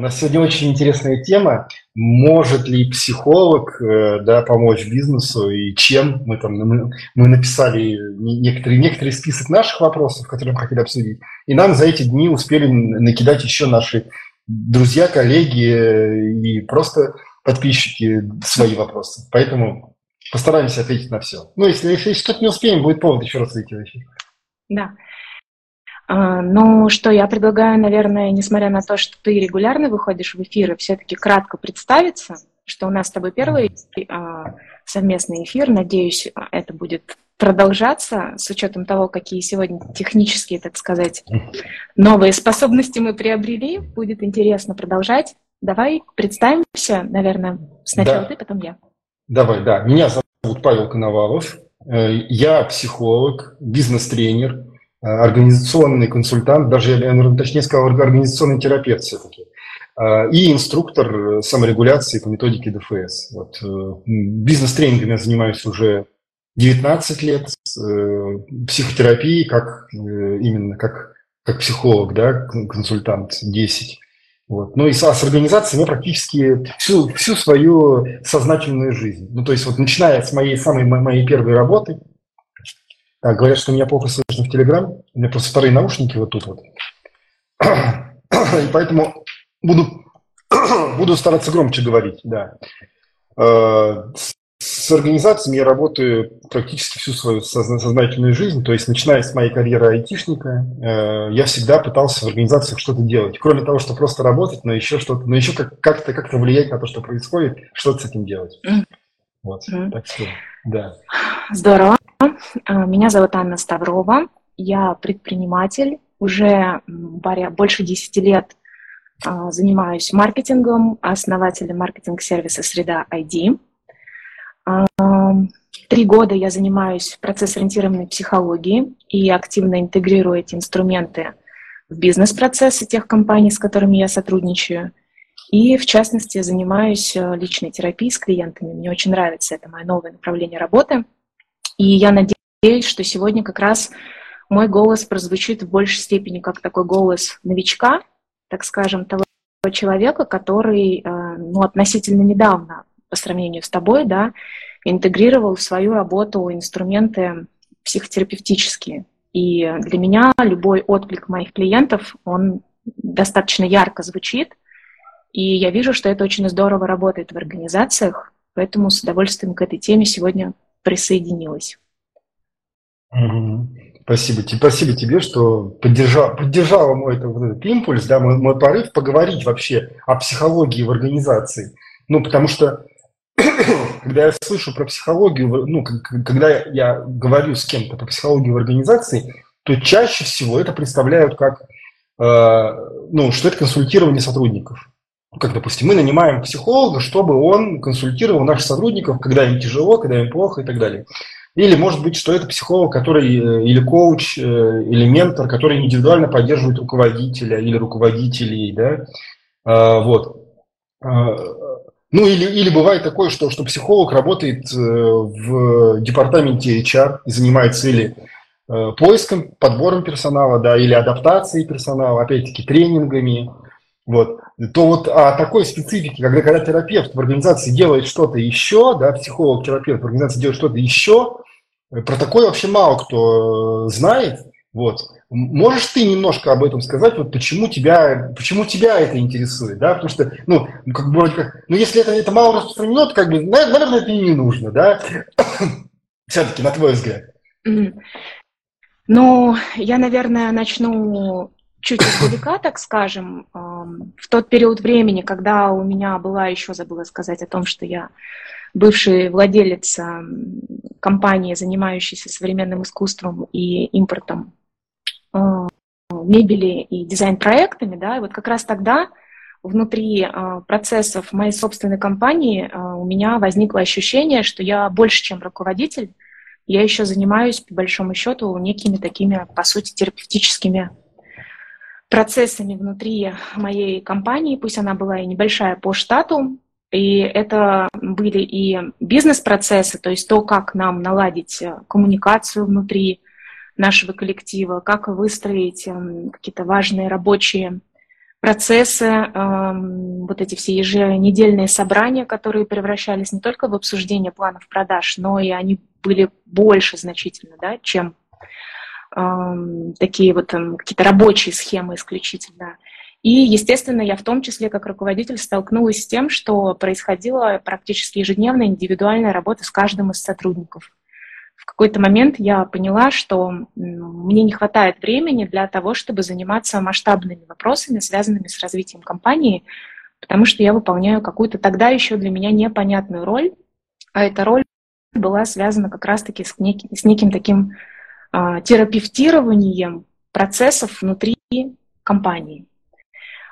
У нас сегодня очень интересная тема. Может ли психолог э, да, помочь бизнесу и чем? Мы, там, мы, мы написали некоторые, некоторый список наших вопросов, которые мы хотели обсудить. И нам за эти дни успели накидать еще наши друзья, коллеги э, и просто подписчики свои вопросы. Поэтому постараемся ответить на все. Ну, если, если что-то не успеем, будет повод еще раз зайти в эфир. Да. А, ну, что я предлагаю, наверное, несмотря на то, что ты регулярно выходишь в эфиры, все-таки кратко представиться, что у нас с тобой первый а, совместный эфир. Надеюсь, это будет продолжаться с учетом того, какие сегодня технические, так сказать, новые способности мы приобрели. Будет интересно продолжать. Давай представимся, наверное, сначала да. ты, потом я. Давай, да. Меня зовут Павел Коновалов. Э, я психолог, бизнес-тренер, организационный консультант, даже я, наверное, точнее сказал, организационный терапевт все-таки, э, и инструктор саморегуляции по методике ДФС. Вот. Э, бизнес-тренингами я занимаюсь уже 19 лет, психотерапией как именно как, как психолог, да, консультант 10. Вот. Ну и с, с организацией я практически всю, всю свою сознательную жизнь. Ну, то есть вот начиная с моей самой моей первой работы – так, говорят, что меня плохо слышно в Телеграм. У меня просто вторые наушники вот тут вот. И поэтому буду, буду стараться громче говорить, да. Э, с организациями я работаю практически всю свою сознательную жизнь, то есть начиная с моей карьеры айтишника, э, я всегда пытался в организациях что-то делать. Кроме того, что просто работать, но еще что-то, но еще как- как-то как-то влиять на то, что происходит, что-то с этим делать. Вот, mm. так что, да. Здорово. А, меня зовут Анна Ставрова. Я предприниматель. Уже больше 10 лет а, занимаюсь маркетингом, основателем маркетинг-сервиса «Среда ID». А, три года я занимаюсь процесс-ориентированной психологией и активно интегрирую эти инструменты в бизнес-процессы тех компаний, с которыми я сотрудничаю. И, в частности, занимаюсь э, личной терапией с клиентами. Мне очень нравится это мое новое направление работы. И я надеюсь, что сегодня как раз мой голос прозвучит в большей степени как такой голос новичка, так скажем, того человека, который э, ну, относительно недавно по сравнению с тобой, да, интегрировал в свою работу инструменты психотерапевтические. И для меня любой отклик моих клиентов, он достаточно ярко звучит, и я вижу, что это очень здорово работает в организациях, поэтому с удовольствием к этой теме сегодня присоединилась. Спасибо, спасибо тебе, что поддержал, поддержала мой это, вот этот импульс, да, мой, мой порыв поговорить вообще о психологии в организации. Ну, потому что когда я слышу про психологию, ну, когда я говорю с кем-то про психологию в организации, то чаще всего это представляют как, э, ну, что это консультирование сотрудников как, допустим, мы нанимаем психолога, чтобы он консультировал наших сотрудников, когда им тяжело, когда им плохо и так далее. Или, может быть, что это психолог, который э, или коуч, э, или ментор, который индивидуально поддерживает руководителя или руководителей, да, а, вот. А, ну, или, или бывает такое, что, что психолог работает э, в департаменте HR и занимается или поиском, подбором персонала, да, или адаптацией персонала, опять-таки тренингами, вот то вот о такой специфике, когда, когда терапевт в организации делает что-то еще, да, психолог-терапевт в организации делает что-то еще, про такое вообще мало кто э, знает. Вот. Можешь ты немножко об этом сказать, вот почему тебя, почему тебя это интересует, да? Потому что, ну, как бы, ну, если это, это мало распространено, то, как бы, наверное, это и не нужно, да? Все-таки, на твой взгляд. Ну, я, наверное, начну чуть издалека, так скажем, в тот период времени, когда у меня была, еще забыла сказать о том, что я бывший владелец компании, занимающейся современным искусством и импортом а, мебели и дизайн-проектами, да, и вот как раз тогда внутри а, процессов моей собственной компании а, у меня возникло ощущение, что я больше, чем руководитель, я еще занимаюсь, по большому счету, некими такими, по сути, терапевтическими процессами внутри моей компании, пусть она была и небольшая по штату, и это были и бизнес-процессы, то есть то, как нам наладить э, коммуникацию внутри нашего коллектива, как выстроить эм, какие-то важные рабочие процессы, эм, вот эти все еженедельные собрания, которые превращались не только в обсуждение планов продаж, но и они были больше значительно, да, чем такие вот какие-то рабочие схемы исключительно. И, естественно, я в том числе как руководитель столкнулась с тем, что происходила практически ежедневная индивидуальная работа с каждым из сотрудников. В какой-то момент я поняла, что мне не хватает времени для того, чтобы заниматься масштабными вопросами, связанными с развитием компании, потому что я выполняю какую-то тогда еще для меня непонятную роль, а эта роль была связана как раз-таки с, неким, с неким таким терапевтированием процессов внутри компании.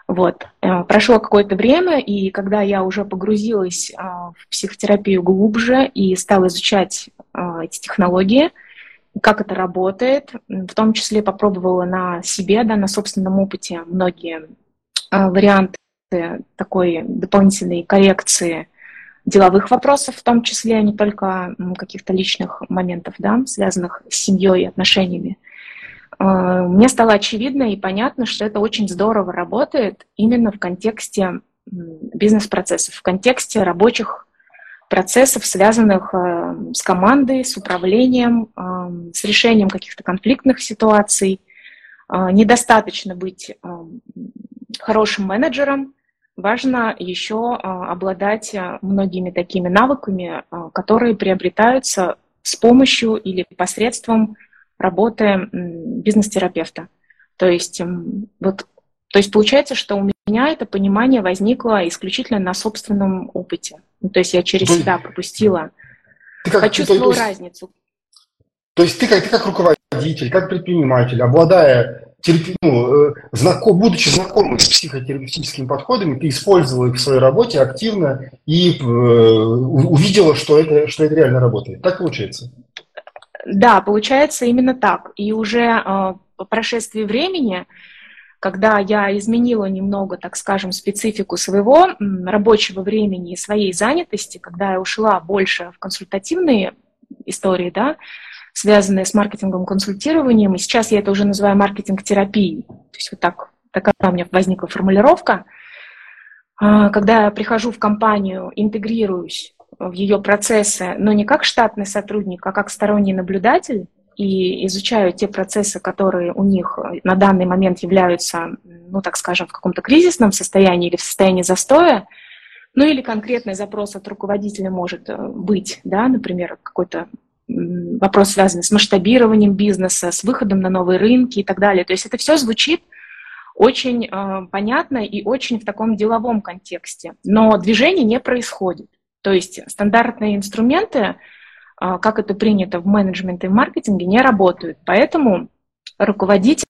Вот. Э, прошло какое-то время, и когда я уже погрузилась а, в психотерапию глубже и стала изучать а, эти технологии, как это работает, в том числе попробовала на себе, да, на собственном опыте многие а, варианты такой дополнительной коррекции деловых вопросов, в том числе, а не только каких-то личных моментов, да, связанных с семьей и отношениями. А, мне стало очевидно и понятно, что это очень здорово работает именно в контексте бизнес-процессов, в контексте рабочих процессов, связанных а, с командой, с управлением, а, с решением каких-то конфликтных ситуаций. Недостаточно быть хорошим менеджером, важно еще обладать многими такими навыками, которые приобретаются с помощью или посредством работы бизнес-терапевта. То есть, вот, то есть получается, что у меня это понимание возникло исключительно на собственном опыте. Ну, то есть я через себя пропустила, ты как, то, то разницу. То есть ты как, ты как руководитель, как предприниматель, обладая терапи, ну, э, знаком, будучи знакомым с психотерапевтическими подходами, ты использовала их в своей работе активно и э, увидела, что это, что это реально работает. Так получается? Да, получается именно так. И уже э, по прошествии времени, когда я изменила немного, так скажем, специфику своего рабочего времени и своей занятости, когда я ушла больше в консультативные истории, да, связанные с маркетингом, консультированием, и сейчас я это уже называю маркетинг-терапией. То есть вот так, такая у меня возникла формулировка. А, когда я прихожу в компанию, интегрируюсь в ее процессы, но не как штатный сотрудник, а как сторонний наблюдатель, и изучаю те процессы, которые у них на данный момент являются, ну, так скажем, в каком-то кризисном состоянии или в состоянии застоя, ну или конкретный запрос от руководителя может э, быть, да, например, какой-то вопрос, связанный с масштабированием бизнеса, с выходом на новые рынки и так далее. То есть это все звучит очень э, понятно и очень в таком деловом контексте, но движение не происходит. То есть стандартные инструменты, а, как это принято в менеджменте и в маркетинге, не работают. Поэтому руководители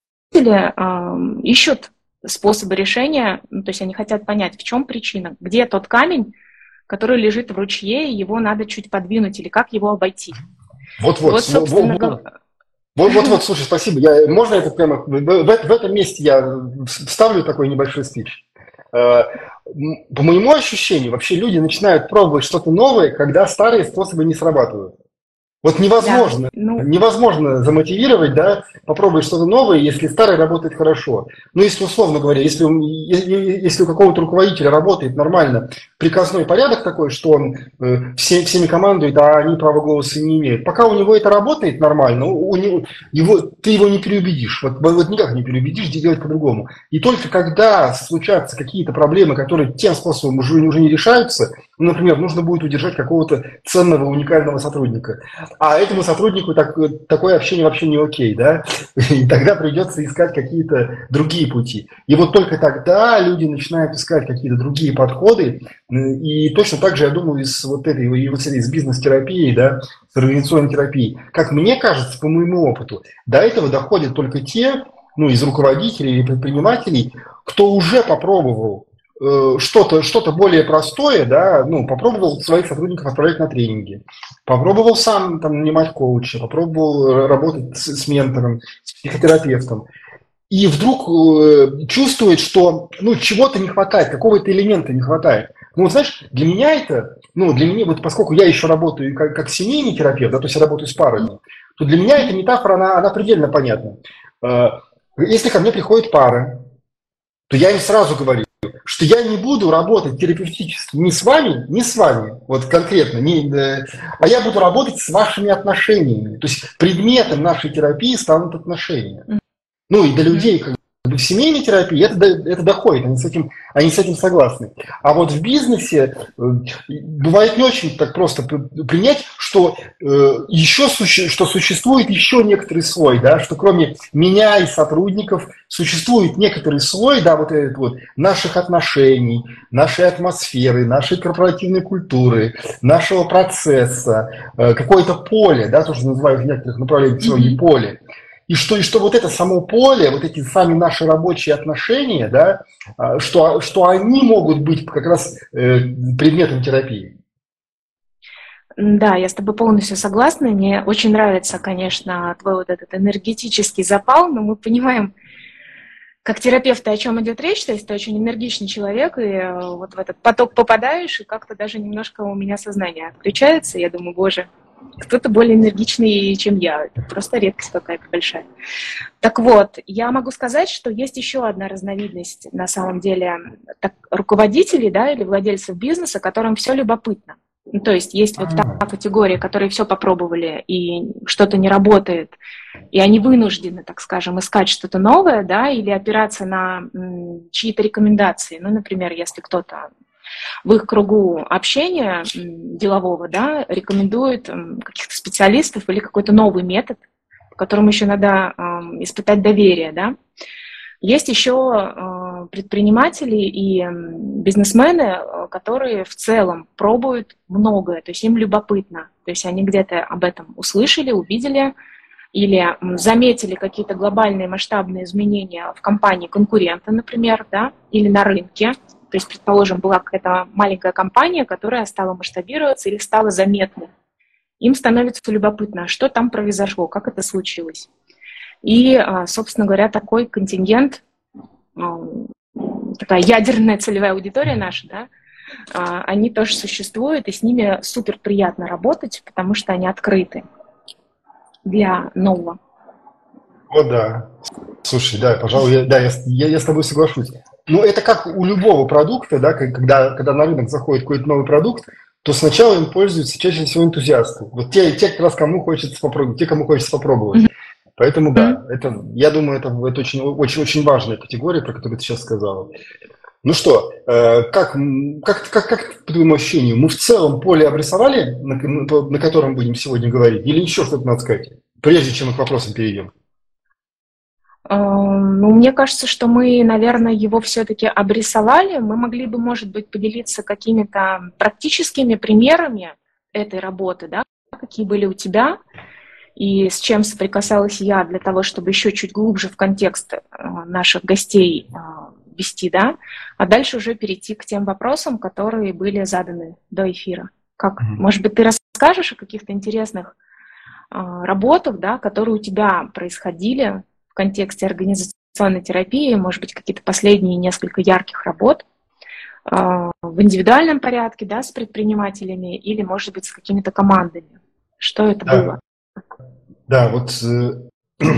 ищут способы решения, ну, то есть они хотят понять, в чем причина, где тот камень, который лежит в ручье, и его надо чуть подвинуть, или как его обойти. Вот-вот, вот, собственно, вот, вот, вот, вот, слушай, спасибо. Я, можно это прямо в, в, в этом месте я вставлю такой небольшой спич? Э, по моему ощущению, вообще люди начинают пробовать что-то новое, когда старые способы не срабатывают. Вот невозможно, да, ну... невозможно замотивировать, да, попробовать что-то новое, если старое работает хорошо. Ну, если условно говоря, если, если у какого-то руководителя работает нормально приказной порядок такой, что он э, все, всеми командует, а они права голоса не имеют. Пока у него это работает нормально, у, него, его, ты его не переубедишь. Вот, вот никак не переубедишь делать по-другому. И только когда случаются какие-то проблемы, которые тем способом уже, уже не решаются, ну, например, нужно будет удержать какого-то ценного, уникального сотрудника, а этому сотруднику так, такое общение вообще не окей, да, и тогда придется искать какие-то другие пути. И вот только тогда люди начинают искать какие-то другие подходы, и точно так же, я думаю, из вот этой, и вот из бизнес-терапии, да, с организационной терапией, как мне кажется, по моему опыту, до этого доходят только те, ну, из руководителей или предпринимателей, кто уже попробовал что-то что более простое, да, ну, попробовал своих сотрудников отправлять на тренинги, попробовал сам там нанимать коуча, попробовал работать с, с ментором, с психотерапевтом, и вдруг э, чувствует, что ну, чего-то не хватает, какого-то элемента не хватает. Ну, вот, знаешь, для меня это, ну, для меня, вот поскольку я еще работаю как, как семейный терапевт, да, то есть я работаю с парами, то для меня эта метафора, она, она предельно понятна. Э, если ко мне приходит пара, то я им сразу говорю, что я не буду работать терапевтически ни с вами, ни с вами, вот конкретно, не, э, а я буду работать с вашими отношениями. То есть предметом нашей терапии станут отношения. Ну и для людей, как в семейной терапии это, это доходит, они с, этим, они с этим согласны. А вот в бизнесе э, бывает не очень так просто принять, что, э, еще что существует еще некоторый слой, да, что кроме меня и сотрудников существует некоторый слой да, вот этот вот, наших отношений, нашей атмосферы, нашей корпоративной культуры, нашего процесса, э, какое-то поле, да, то, что называют в некоторых направлениях mm-hmm. поле. И что, и что вот это само поле, вот эти сами наши рабочие отношения, да, а, что, что они могут быть как раз э, предметом терапии. Да, я с тобой полностью согласна. Мне очень нравится, конечно, твой вот этот энергетический запал, но мы понимаем, как терапевты, о чем идет речь, то есть ты очень энергичный человек, и э, вот в этот поток попадаешь, и как-то даже немножко у меня сознание отключается. Я думаю, боже, кто-то более энергичный, чем я. Это просто редкость какая-то большая. Так вот, я могу сказать, что есть еще одна разновидность, на самом деле, так, руководителей да, или владельцев бизнеса, которым все любопытно. Ну, то есть есть вот та а. категория, которые все попробовали и что-то не работает, и они вынуждены, так скажем, искать что-то новое, да, или опираться на чьи-то рекомендации. Ну, например, если кто-то в их кругу общения делового, да, рекомендуют каких-то специалистов или какой-то новый метод, которому еще надо испытать доверие, да. Есть еще а, предприниматели и бизнесмены, а, которые в целом пробуют многое, то есть им любопытно, то есть они где-то об этом услышали, увидели, или заметили какие-то глобальные масштабные изменения в компании конкурента, например, да, или на рынке, то есть, предположим, была какая-то маленькая компания, которая стала масштабироваться или стала заметной. Им становится любопытно, а что там произошло, как это случилось. И, а, собственно говоря, такой контингент, а, такая ядерная целевая аудитория наша, да, они тоже существуют, и с ними супер приятно работать, потому что они открыты для нового. О, да. Слушай, да, пожалуй, я, да, я, я, я с тобой соглашусь. Ну, это как у любого продукта, да, когда, когда на рынок заходит какой-то новый продукт, то сначала им пользуются чаще всего энтузиасты. Вот те, те как раз кому хочется попробовать, те, кому хочется попробовать. Поэтому да, это, я думаю, это, это очень, очень, очень важная категория, про которую ты сейчас сказала. Ну что, э, как, как, как, как по твоему ощущению, мы в целом поле обрисовали, на, на котором будем сегодня говорить, или еще что-то надо сказать, прежде чем мы к вопросам перейдем? Ну, мне кажется, что мы, наверное, его все-таки обрисовали. Мы могли бы, может быть, поделиться какими-то практическими примерами этой работы, да, какие были у тебя, и с чем соприкасалась я для того, чтобы еще чуть глубже в контекст э, наших гостей э, вести, да, а дальше уже перейти к тем вопросам, которые были заданы до эфира. Как, mm-hmm. может быть, ты расскажешь о каких-то интересных э, работах, да, которые у тебя происходили контексте организационной терапии, может быть, какие-то последние несколько ярких работ э, в индивидуальном порядке, да, с предпринимателями или, может быть, с какими-то командами. Что это да. было? Да, вот э,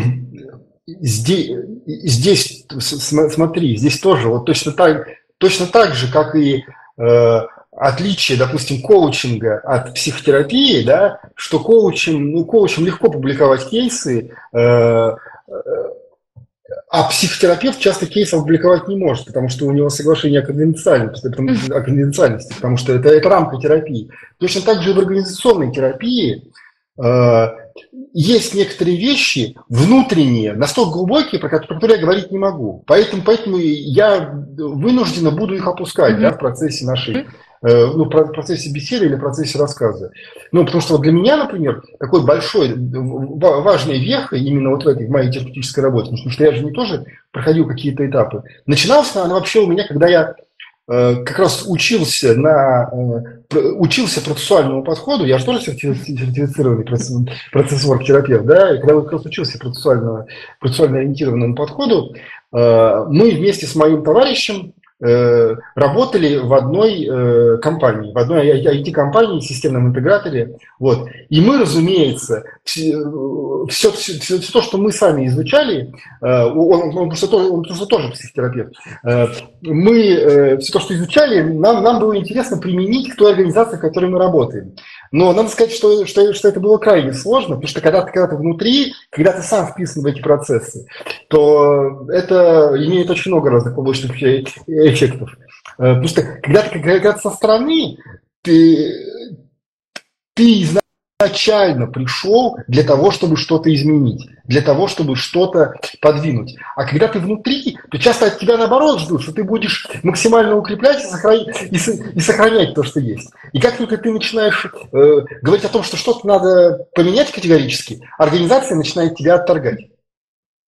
здесь, здесь, смотри, здесь тоже вот точно так, точно так же, как и э, отличие, допустим, коучинга от психотерапии, да, что коучем, ну, коучем легко публиковать кейсы, э, а психотерапевт часто кейсы опубликовать не может, потому что у него соглашение о конфиденциальности, о конфиденциальности потому что это, это рамка терапии. Точно так же и в организационной терапии э, есть некоторые вещи внутренние, настолько глубокие, про которые я говорить не могу. Поэтому, поэтому я вынуждена буду их опускать mm-hmm. да, в процессе нашей Э, ну, в процессе беседы или в процессе рассказа. Ну, потому что вот для меня, например, такой большой, важной вехой именно вот в этой в моей терапевтической работе, потому что я же не тоже проходил какие-то этапы. Начиналась она вообще у меня, когда я э, как раз учился на э, учился процессуальному подходу, я же тоже сертифицированный процессор-терапевт, да, и когда я как раз учился процессуально, процессуально ориентированному подходу, мы вместе с моим товарищем э, работали в одной э, компании, в одной IT-компании, системном интеграторе. Вот. И мы, разумеется, все, все, все, все то, что мы сами изучали, э, он, он, просто тоже, он просто тоже психотерапевт, э, мы э, все то, что изучали, нам, нам было интересно применить к той организации, в которой мы работаем. Но надо сказать, что, что, что это было крайне сложно, потому что когда ты, когда ты внутри, когда ты сам вписан в эти процессы, то это имеет очень много разных побочных эффектов. Э, потому что когда ты, когда ты со стороны, ты, ты изначально пришел для того, чтобы что-то изменить, для того, чтобы что-то подвинуть. А когда ты внутри, то часто от тебя наоборот ждут, что ты будешь максимально укреплять и сохранять, и, и сохранять то, что есть. И как только ты начинаешь э, говорить о том, что что-то надо поменять категорически, организация начинает тебя отторгать.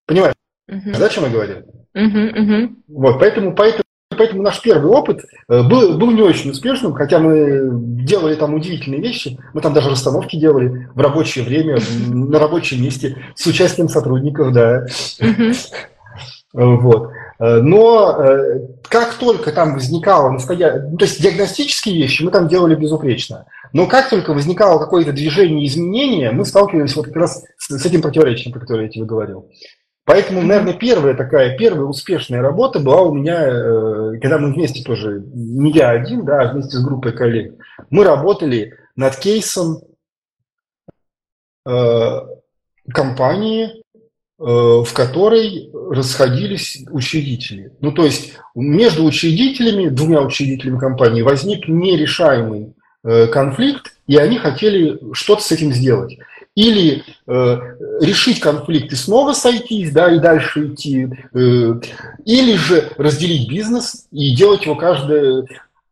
Понимаешь, uh-huh. да, о чем я говорю? Uh-huh, uh-huh. Вот, поэтому, поэтому Поэтому наш первый опыт э, был, был не очень успешным, хотя мы делали там удивительные вещи. Мы там даже расстановки делали в рабочее время, на рабочем месте, с участием сотрудников, да. Вот. Э, но э, как только там возникало настоящее, ну, то есть диагностические вещи мы там делали безупречно, но как только возникало какое-то движение, изменение, мы сталкивались вот как раз с этим противоречием, про которое я тебе говорил. Поэтому, наверное, первая такая, первая успешная работа была у меня, э, когда мы вместе тоже, не я один, да, а вместе с группой коллег, мы работали над кейсом э, компании, э, в которой расходились учредители. Ну, то есть между учредителями, двумя учредителями компании возник нерешаемый конфликт, и они хотели что-то с этим сделать или э, решить конфликт и снова сойтись, да, и дальше идти, э, или же разделить бизнес и делать его каждое,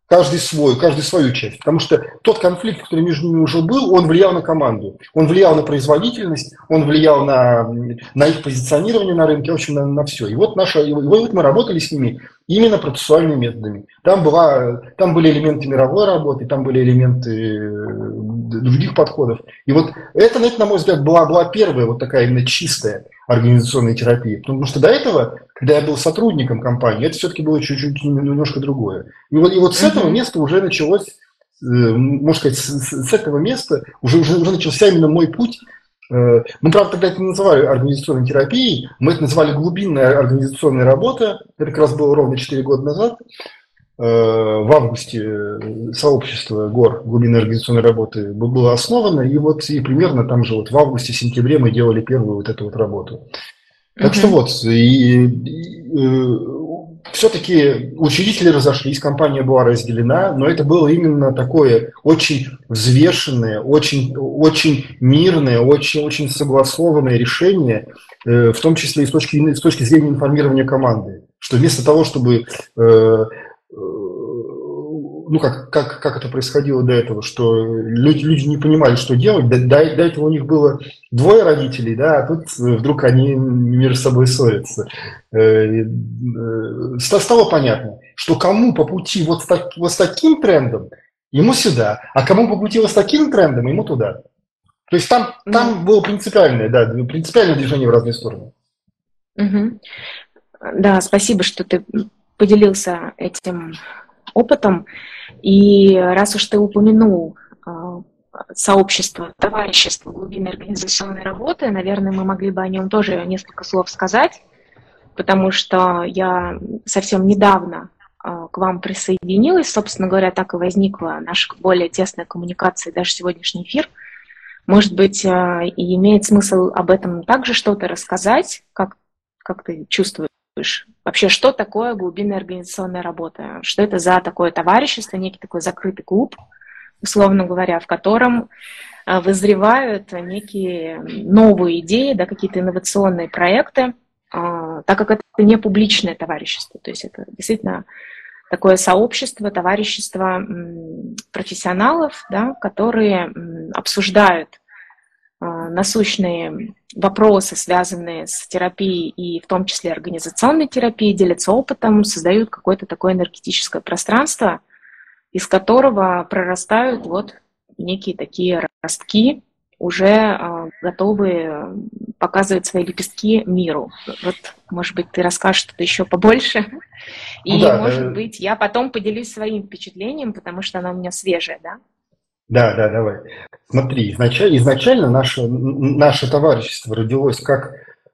каждый свой, каждый свою часть. Потому что тот конфликт, который между ними уже был, он влиял на команду, он влиял на производительность, он влиял на, на их позиционирование на рынке, в общем, на, на все. И вот, наша, и вот мы работали с ними именно процессуальными методами. Там, была, там были элементы мировой работы, там были элементы э, других подходов. И вот это, на мой взгляд, была, была первая вот такая именно чистая организационная терапия. Потому что до этого, когда я был сотрудником компании, это все-таки было чуть-чуть немножко другое. И вот, и вот с этого места уже началось, э, можно сказать, с, с этого места уже, уже, уже начался именно мой путь мы, правда, тогда это не называли организационной терапией, мы это называли глубинная организационная работа. Это как раз было ровно 4 года назад. Э, в августе э, сообщество ГОР глубинной организационной работы было основано, и вот и примерно там же вот в августе-сентябре мы делали первую вот эту вот работу. Так uh-huh. что вот, и, и, все-таки учредители разошлись, компания была разделена, но это было именно такое очень взвешенное, очень, очень мирное, очень, очень согласованное решение, э, в том числе и с точки, с точки зрения информирования команды. Что вместо того, чтобы э, ну, как, как, как это происходило до этого, что люди, люди не понимали, что делать. До, до, до этого у них было двое родителей, да, а тут вдруг они между собой ссорятся. Э, э, стало понятно, что кому по пути вот с, так, вот с таким трендом, ему сюда, а кому по пути вот с таким трендом, ему туда. То есть там, там было принципиальное, да, принципиальное движение в разные стороны. Угу. Да, спасибо, что ты поделился этим опытом. И раз уж ты упомянул а, сообщество, товарищество глубинной организационной работы, наверное, мы могли бы о нем тоже несколько слов сказать, потому что я совсем недавно а, к вам присоединилась, собственно говоря, так и возникла наша более тесная коммуникация, даже сегодняшний эфир. Может быть, а, и имеет смысл об этом также что-то рассказать, как, как ты чувствуешь Вообще, что такое глубинная организационная работа? Что это за такое товарищество, некий такой закрытый клуб, условно говоря, в котором а, вызревают некие новые идеи, да, какие-то инновационные проекты, а, так как это не публичное товарищество, то есть это действительно такое сообщество, товарищество профессионалов, да, которые обсуждают насущные вопросы, связанные с терапией и в том числе организационной терапией, делятся опытом, создают какое-то такое энергетическое пространство, из которого прорастают вот некие такие ростки уже а, готовы показывать свои лепестки миру. Вот, может быть, ты расскажешь что-то еще побольше. И, да, может э... быть, я потом поделюсь своим впечатлением, потому что оно у меня свежее, да? Да, да, давай. Смотри, изначально, изначально наше, наше товарищество родилось как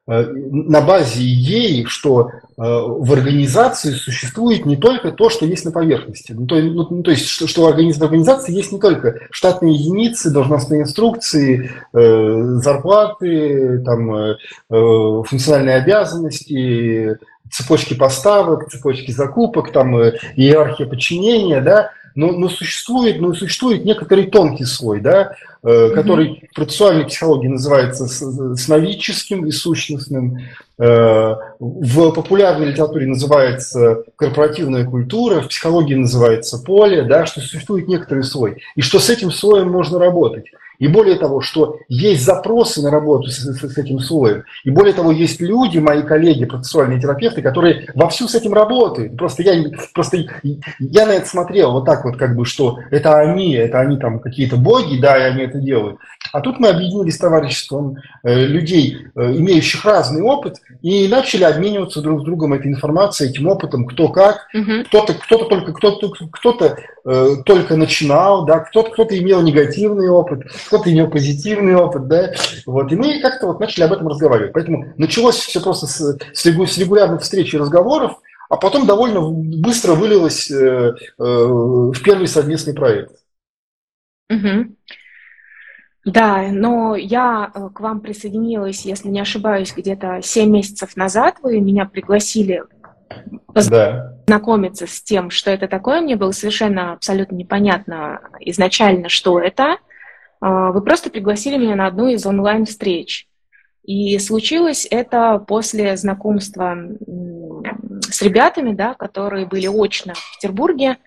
Э, на базе идеи, что э, в организации существует не только то, что есть на поверхности. Ну, то, ну, ну то есть, что, что в организации есть не только штатные единицы, должностные инструкции, э, зарплаты, там, э, э функциональные обязанности, цепочки поставок, цепочки закупок, там, иерархия подчинения, да, но, но существует, но существует некоторый тонкий слой, да, э, который в процессуальной психологии называется сновидческим и сущностным, э, в популярной литературе называется корпоративная культура, в психологии называется поле, да, что существует некоторый слой, и что с этим слоем можно работать. И более того, что есть запросы на работу с, с, с этим слоем. И более того, есть люди, мои коллеги, процессуальные терапевты, которые вовсю с этим работают. Просто я, просто я на это смотрел вот так вот, как бы, что это они, это они там какие-то боги, да, и они это делают. А тут мы объединились с товариществом э, людей, э, имеющих разный опыт, и начали обмениваться друг с другом этой информацией, этим опытом, кто как. Угу. Кто-то, кто-то только, кто-то, кто-то э, только начинал, да, кто-то, кто-то имел негативный опыт, кто-то имел позитивный опыт, да, вот, и мы как-то вот начали об этом разговаривать. Поэтому началось все просто с, с регулярных встреч и разговоров, а потом довольно быстро вылилось э, э, в первый совместный проект. Угу. Да, но я э, к вам присоединилась, если не ошибаюсь, где-то 7 месяцев назад. Вы меня пригласили познакомиться да. с тем, что это такое. Мне было совершенно абсолютно непонятно изначально, что это. А, вы просто пригласили меня на одну из онлайн-встреч. И случилось это после знакомства с ребятами, да, которые были очно в Петербурге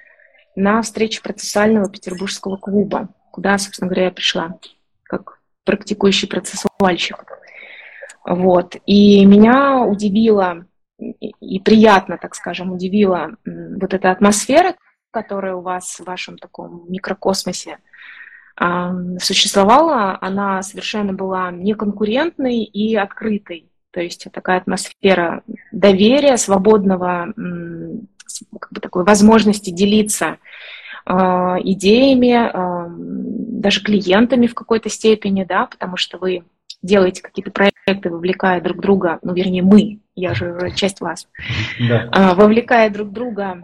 на встрече процессуального петербургского клуба, куда, собственно говоря, я пришла как практикующий процессуальщик. Вот. И меня удивило и приятно, так скажем, удивила вот эта атмосфера, которая у вас в вашем таком микрокосмосе существовала, она совершенно была неконкурентной и открытой. То есть такая атмосфера доверия, свободного, как бы такой возможности делиться а, идеями, даже клиентами в какой-то степени, да, потому что вы делаете какие-то проекты, вовлекая друг друга, ну, вернее, мы, я же часть вас, да. А, вовлекая друг друга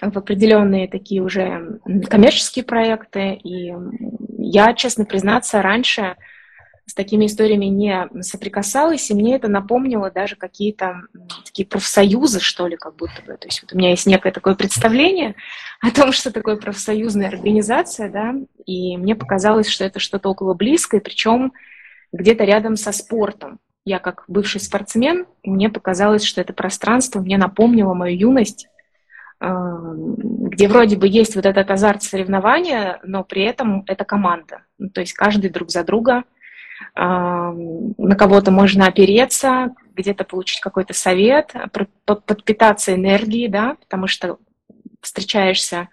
в определенные такие уже коммерческие проекты. И я, честно признаться, раньше с такими историями не соприкасалась, и мне это напомнило даже какие-то такие профсоюзы, что ли, как будто бы. То есть вот у меня есть некое такое представление о том, что такое профсоюзная организация, да, и мне показалось, что это что-то около близкое, причем где-то рядом со спортом. Я как бывший спортсмен, мне показалось, что это пространство мне напомнило мою юность, где вроде бы есть вот этот азарт соревнования, но при этом это команда. Ну, то есть каждый друг за друга, на кого-то можно опереться, где-то получить какой-то совет, подпитаться энергией, да, потому что встречаешься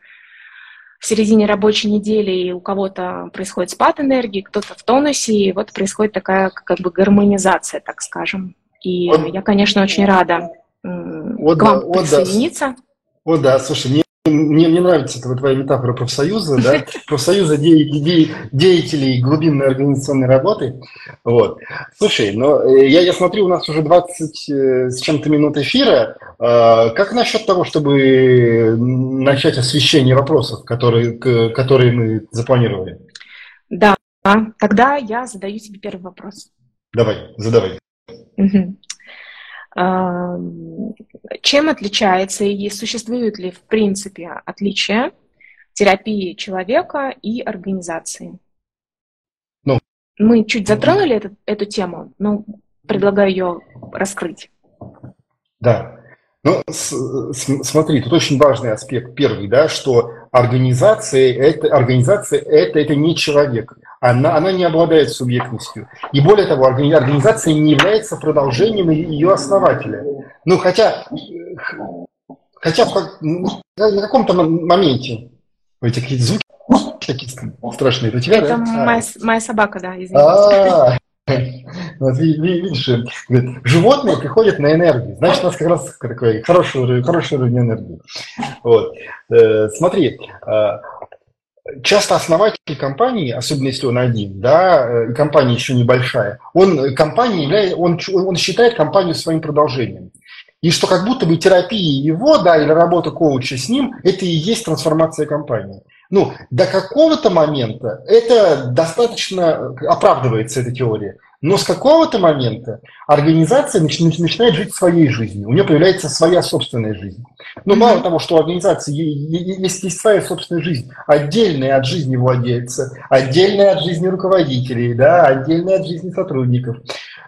в середине рабочей недели, и у кого-то происходит спад энергии, кто-то в тонусе, и вот происходит такая как бы гармонизация, так скажем. И вот, я, конечно, очень рада вот к вам да, присоединиться. Да. О, да, слушай, мне, мне, мне нравится эта твоя метафора профсоюза, да, профсоюза де, де, деятелей глубинной организационной работы. Вот. Слушай, но э, я, я смотрю, у нас уже 20 э, с чем-то минут эфира. А, как насчет того, чтобы начать освещение вопросов, которые, которые мы запланировали? Да, тогда я задаю тебе первый вопрос. Давай, задавай. Угу. Чем отличается и существуют ли в принципе отличия терапии человека и организации? Ну, Мы чуть затронули эту, эту тему, но предлагаю ее раскрыть. Да. Ну, с, с, смотри, тут очень важный аспект первый, да, что организация это, организация это, это не человек она, она не обладает субъектностью. И более того, организация не является продолжением ее основателя. Ну, хотя, хотя на каком-то моменте, эти какие звуки какие-то страшные? Это тебя, Это да? моя, а. моя собака, да, извините. А, вот видишь, животные приходят на энергию. Значит, у нас как раз такой хороший хороший уровень энергии. Вот. Э, смотри, а, часто основатель компании, особенно если он один, да, э, компания еще небольшая, он, компания является, он, он считает компанию своим продолжением. И что как будто бы терапия его, да, или работа коуча с ним, это и есть трансформация компании. Ну, до какого-то момента это достаточно оправдывается, эта теория. Но с какого-то момента организация начинает жить своей жизнью. У нее появляется своя собственная жизнь. Но мало того, что у организации есть, есть своя собственная жизнь, отдельная от жизни владельца, отдельная от жизни руководителей, да, отдельная от жизни сотрудников.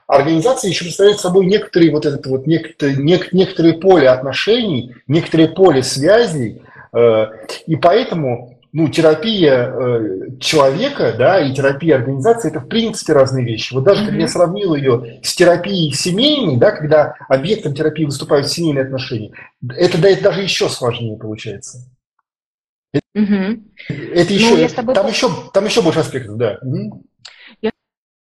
Организация еще представляет собой некоторые вот этот вот некоторые, некоторые поле отношений, некоторые поле связей, э, и поэтому ну, терапия э, человека, да, и терапия организации – это в принципе разные вещи. Вот даже mm-hmm. когда я сравнил ее с терапией семейной, да, когда объектом терапии выступают семейные отношения, это, да, это даже еще сложнее получается. Mm-hmm. Это еще, ну, тобой... там еще, там еще больше аспектов, да. Угу. Я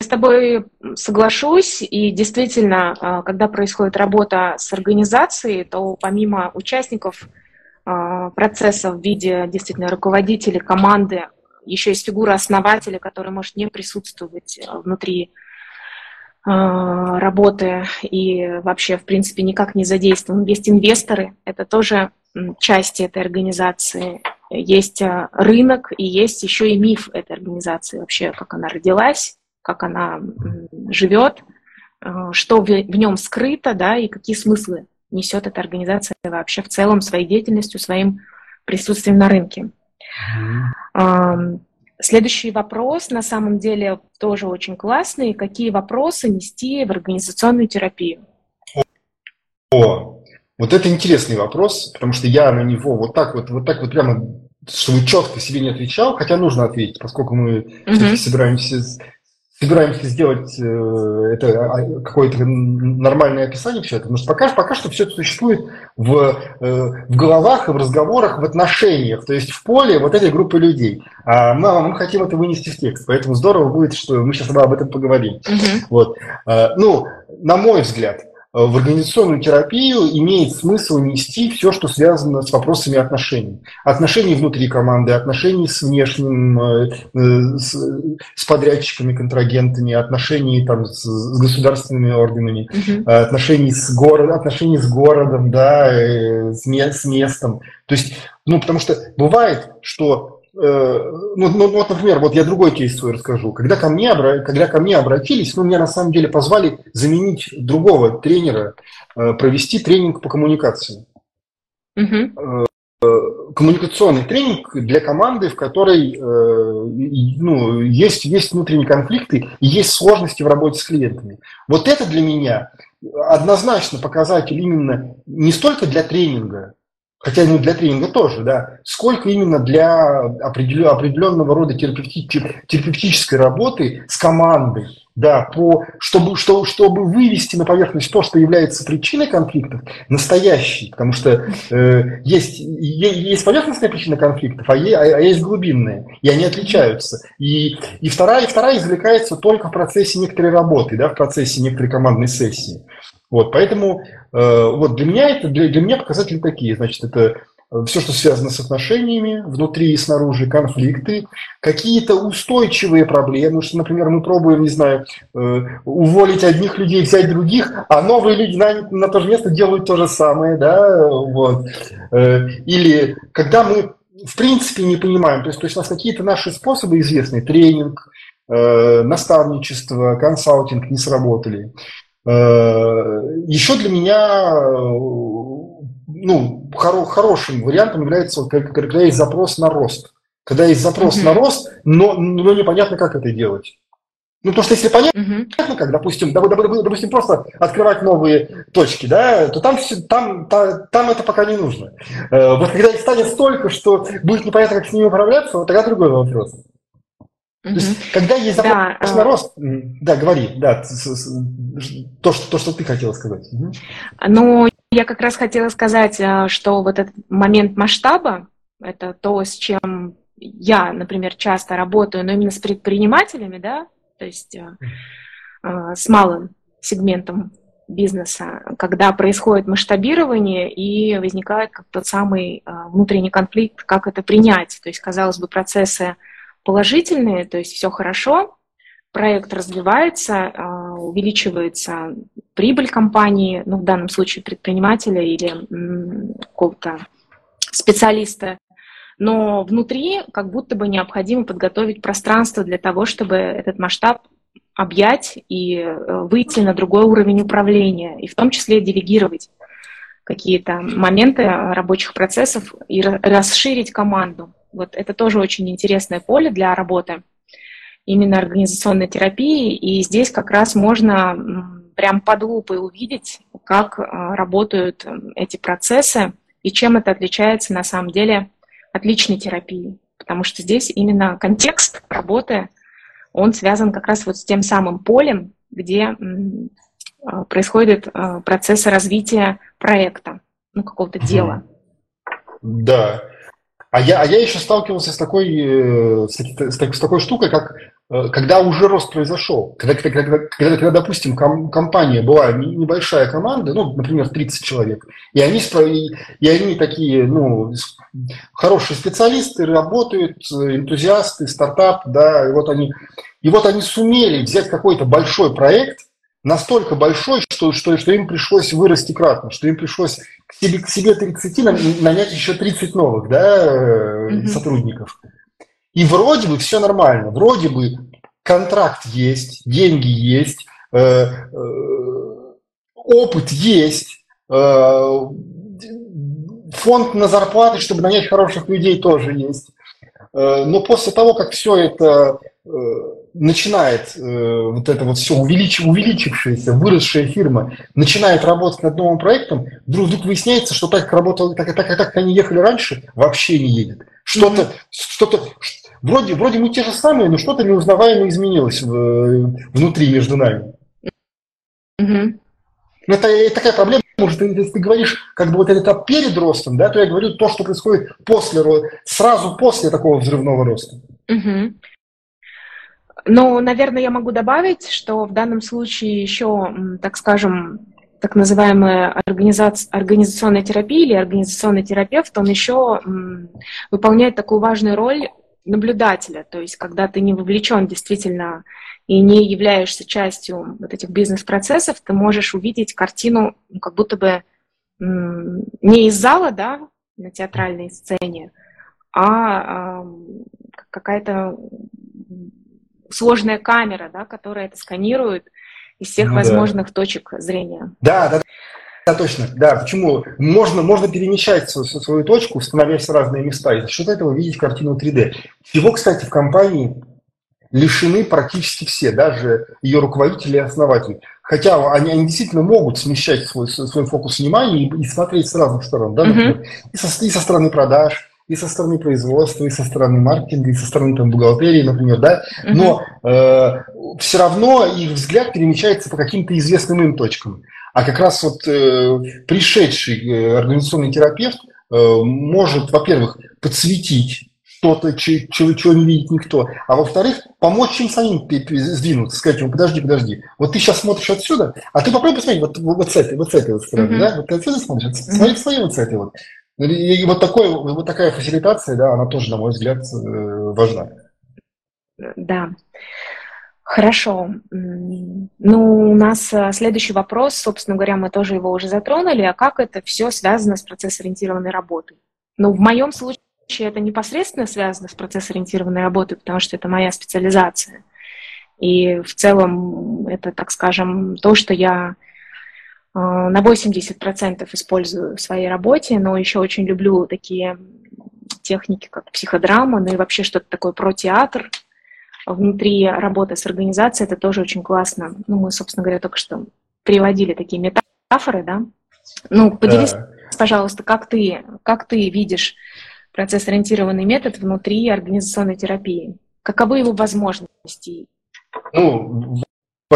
с тобой соглашусь, и действительно, а, когда происходит работа с организацией, то помимо участников – процесса в виде действительно руководителя команды, еще есть фигура основателя, который может не присутствовать э, внутри а, работы и вообще, в принципе, никак не задействован. Есть инвесторы, это тоже части этой организации. Есть э, рынок и есть еще и миф этой организации, вообще, как она родилась, как она живет, э, что в нем скрыто, да, и какие смыслы несет эта организация вообще в целом своей деятельностью, своим присутствием на рынке. Следующий вопрос, на самом деле, тоже очень классный. Какие вопросы нести в организационную терапию? О, вот это интересный вопрос, потому что я на него вот так вот, вот так вот прямо, чтобы четко себе не отвечал, хотя нужно ответить, поскольку мы mm-hmm. собираемся собираемся сделать э, это а, какое-то нормальное описание все это, потому что пока, пока что все это существует в, э, в головах и в разговорах, в отношениях, то есть в поле вот этой группы людей. А мы, мы хотим это вынести в текст, поэтому здорово будет, что мы сейчас об этом поговорим. Uh-huh. Вот. А, ну, на мой взгляд, Э, в организационную терапию имеет смысл нести все, что связано с вопросами отношений. Отношений внутри команды, отношений с внешним, э, э, с, с подрядчиками, контрагентами, отношений там, с, с государственными органами, uh-huh. отношений, с город, отношений с городом, да, с, с местом. То есть, ну, потому что бывает, что Э, ну, ну, вот, например, вот я другой кейс свой расскажу. Когда ко мне, когда ко мне обратились, ну, меня на самом деле позвали заменить другого тренера, э, провести тренинг по коммуникации. Угу. Коммуникационный тренинг для команды, в которой ну, есть, есть внутренние конфликты и есть сложности в работе с клиентами. Вот это для меня однозначно показатель именно не столько для тренинга, хотя ну, для тренинга тоже, да, сколько именно для определенного рода терапевтической работы с командой, да, по, чтобы, что, чтобы вывести на поверхность то, что является причиной конфликтов, настоящий, потому что э, есть, есть поверхностная причина конфликтов, а есть, а есть глубинная, и они отличаются. И, и, вторая, и вторая извлекается только в процессе некоторой работы, да, в процессе некоторой командной сессии. Вот, поэтому э, вот для меня это для, для меня показатели такие, значит, это э, все, что связано с отношениями внутри и снаружи, конфликты, какие-то устойчивые проблемы, что, например, мы пробуем, не знаю, э, уволить одних людей, взять других, а новые люди на, на то же место делают то же самое, да, вот. Или когда мы в принципе не понимаем, то есть, то есть у нас какие-то наши способы известные, тренинг, наставничество, консалтинг не сработали. Э, Еще для меня ну, хоро хорошим вариантом является, когда есть запрос на рост. Когда есть запрос mm-hmm. на рост, но, но непонятно, как это делать. Ну, потому что если понятно, mm-hmm. как, допустим, допустим, просто открывать новые точки, да, то там, там, там, там это пока не нужно. Э, вот когда их станет столько, что будет непонятно, как с ними управляться, вот тогда другой вопрос. То есть, когда есть запрос да, на а рост, да, говори, да, то, что, то, что ты хотела сказать. Ну, я как раз хотела сказать, а, что вот этот момент масштаба, это то, с чем я, например, часто работаю, но именно с предпринимателями, да, то есть э, э, с малым сегментом бизнеса, когда происходит масштабирование и возникает как тот самый э, внутренний конфликт, как это принять. То есть, казалось бы, процессы положительные, то есть все хорошо, проект развивается, увеличивается прибыль компании, ну, в данном случае предпринимателя или какого-то специалиста, но внутри как будто бы необходимо подготовить пространство для того, чтобы этот масштаб объять и э, выйти на другой уровень управления, и в том числе делегировать какие-то моменты рабочих процессов и расширить команду. Вот это тоже очень интересное поле для работы именно организационной терапии, и здесь как раз можно прям под лупой увидеть, как э, работают эти процессы и чем это отличается на самом деле от личной терапии. Потому что здесь именно контекст работы, он связан как раз вот с тем самым полем, где э, происходит э, процесс развития проекта, ну, какого-то дела. Да. А я, а я еще сталкивался с такой, с, с, с такой штукой, как Э, когда уже рост произошел, когда, когда, когда, когда, допустим, ком, компания была небольшая команда, ну, например, 30 человек, и они, и они такие, ну, хорошие специалисты, работают, энтузиасты, стартап, да, и вот они, и вот они сумели взять какой-то большой проект, настолько большой, что, что, что им пришлось вырасти кратно, что им пришлось к себе, к себе 30 нанять еще 30 новых да, mm-hmm. сотрудников. И вроде бы все нормально, вроде бы контракт есть, деньги есть, э, э, опыт есть, э, фонд на зарплаты, чтобы нанять хороших людей, тоже есть. Э, но после того, как все это э, начинает, э, вот это вот все увелич, увеличившаяся, выросшая фирма, начинает работать над новым проектом, вдруг, вдруг выясняется, что так, как работало, так, так, как они ехали раньше, вообще не едет. Что-то, mm-hmm. что-то, Вроде, вроде мы те же самые, но что-то неузнаваемо изменилось в, внутри между нами. Угу. Это, это такая проблема, может, если ты говоришь, как бы вот это перед ростом, да, то я говорю то, что происходит после, сразу после такого взрывного роста. Угу. Ну, наверное, я могу добавить, что в данном случае еще, так скажем, так называемая организация, организационная терапия или организационный терапевт, он еще выполняет такую важную роль наблюдателя, то есть когда ты не вовлечен действительно и не являешься частью вот этих бизнес-процессов, ты можешь увидеть картину ну, как будто бы не из зала, да, на театральной сцене, а какая-то сложная камера, да, которая это сканирует из всех ну, возможных да. точек зрения. Да, да, да, точно. Да, почему? Можно, можно перемещать свою, свою точку, становясь в разные места, и за счет этого видеть картину 3D. Чего, кстати, в компании лишены практически все, даже ее руководители и основатели. Хотя они, они действительно могут смещать свой, свой фокус внимания и, и смотреть с разных сторон. Да, например, mm-hmm. и, со, и со стороны продаж, и со стороны производства, и со стороны маркетинга, и со стороны там, бухгалтерии, например, да, но э, все равно их взгляд перемещается по каким-то известным им точкам. А как раз вот э, пришедший э, организационный терапевт э, может, во-первых, подсветить что-то, чего не видит никто, а во-вторых, помочь им самим сдвинуться, сказать ему, подожди, подожди, вот ты сейчас смотришь отсюда, а ты попробуй посмотреть вот, вот с этой, вот с этой вот стороны, mm-hmm. да, вот ты отсюда смотришь, mm-hmm. смотри вот с этой вот. И вот, такой, вот такая фасилитация, да, она тоже, на мой взгляд, э, важна. Да. Хорошо. Ну, у нас э, следующий вопрос, собственно говоря, мы тоже его уже затронули, а как это все связано с процесс-ориентированной работой? Ну, в моем случае это непосредственно связано с процесс-ориентированной работой, потому что это моя специализация. И в целом это, так скажем, то, что я на 80% использую в своей работе, но еще очень люблю такие техники, как психодрама, ну и вообще что-то такое про театр, внутри работы с организацией, это тоже очень классно. Ну, мы, собственно говоря, только что приводили такие метафоры, да. Ну, поделись, да. пожалуйста, как ты, как ты видишь процесс-ориентированный метод внутри организационной терапии? Каковы его возможности? Ну,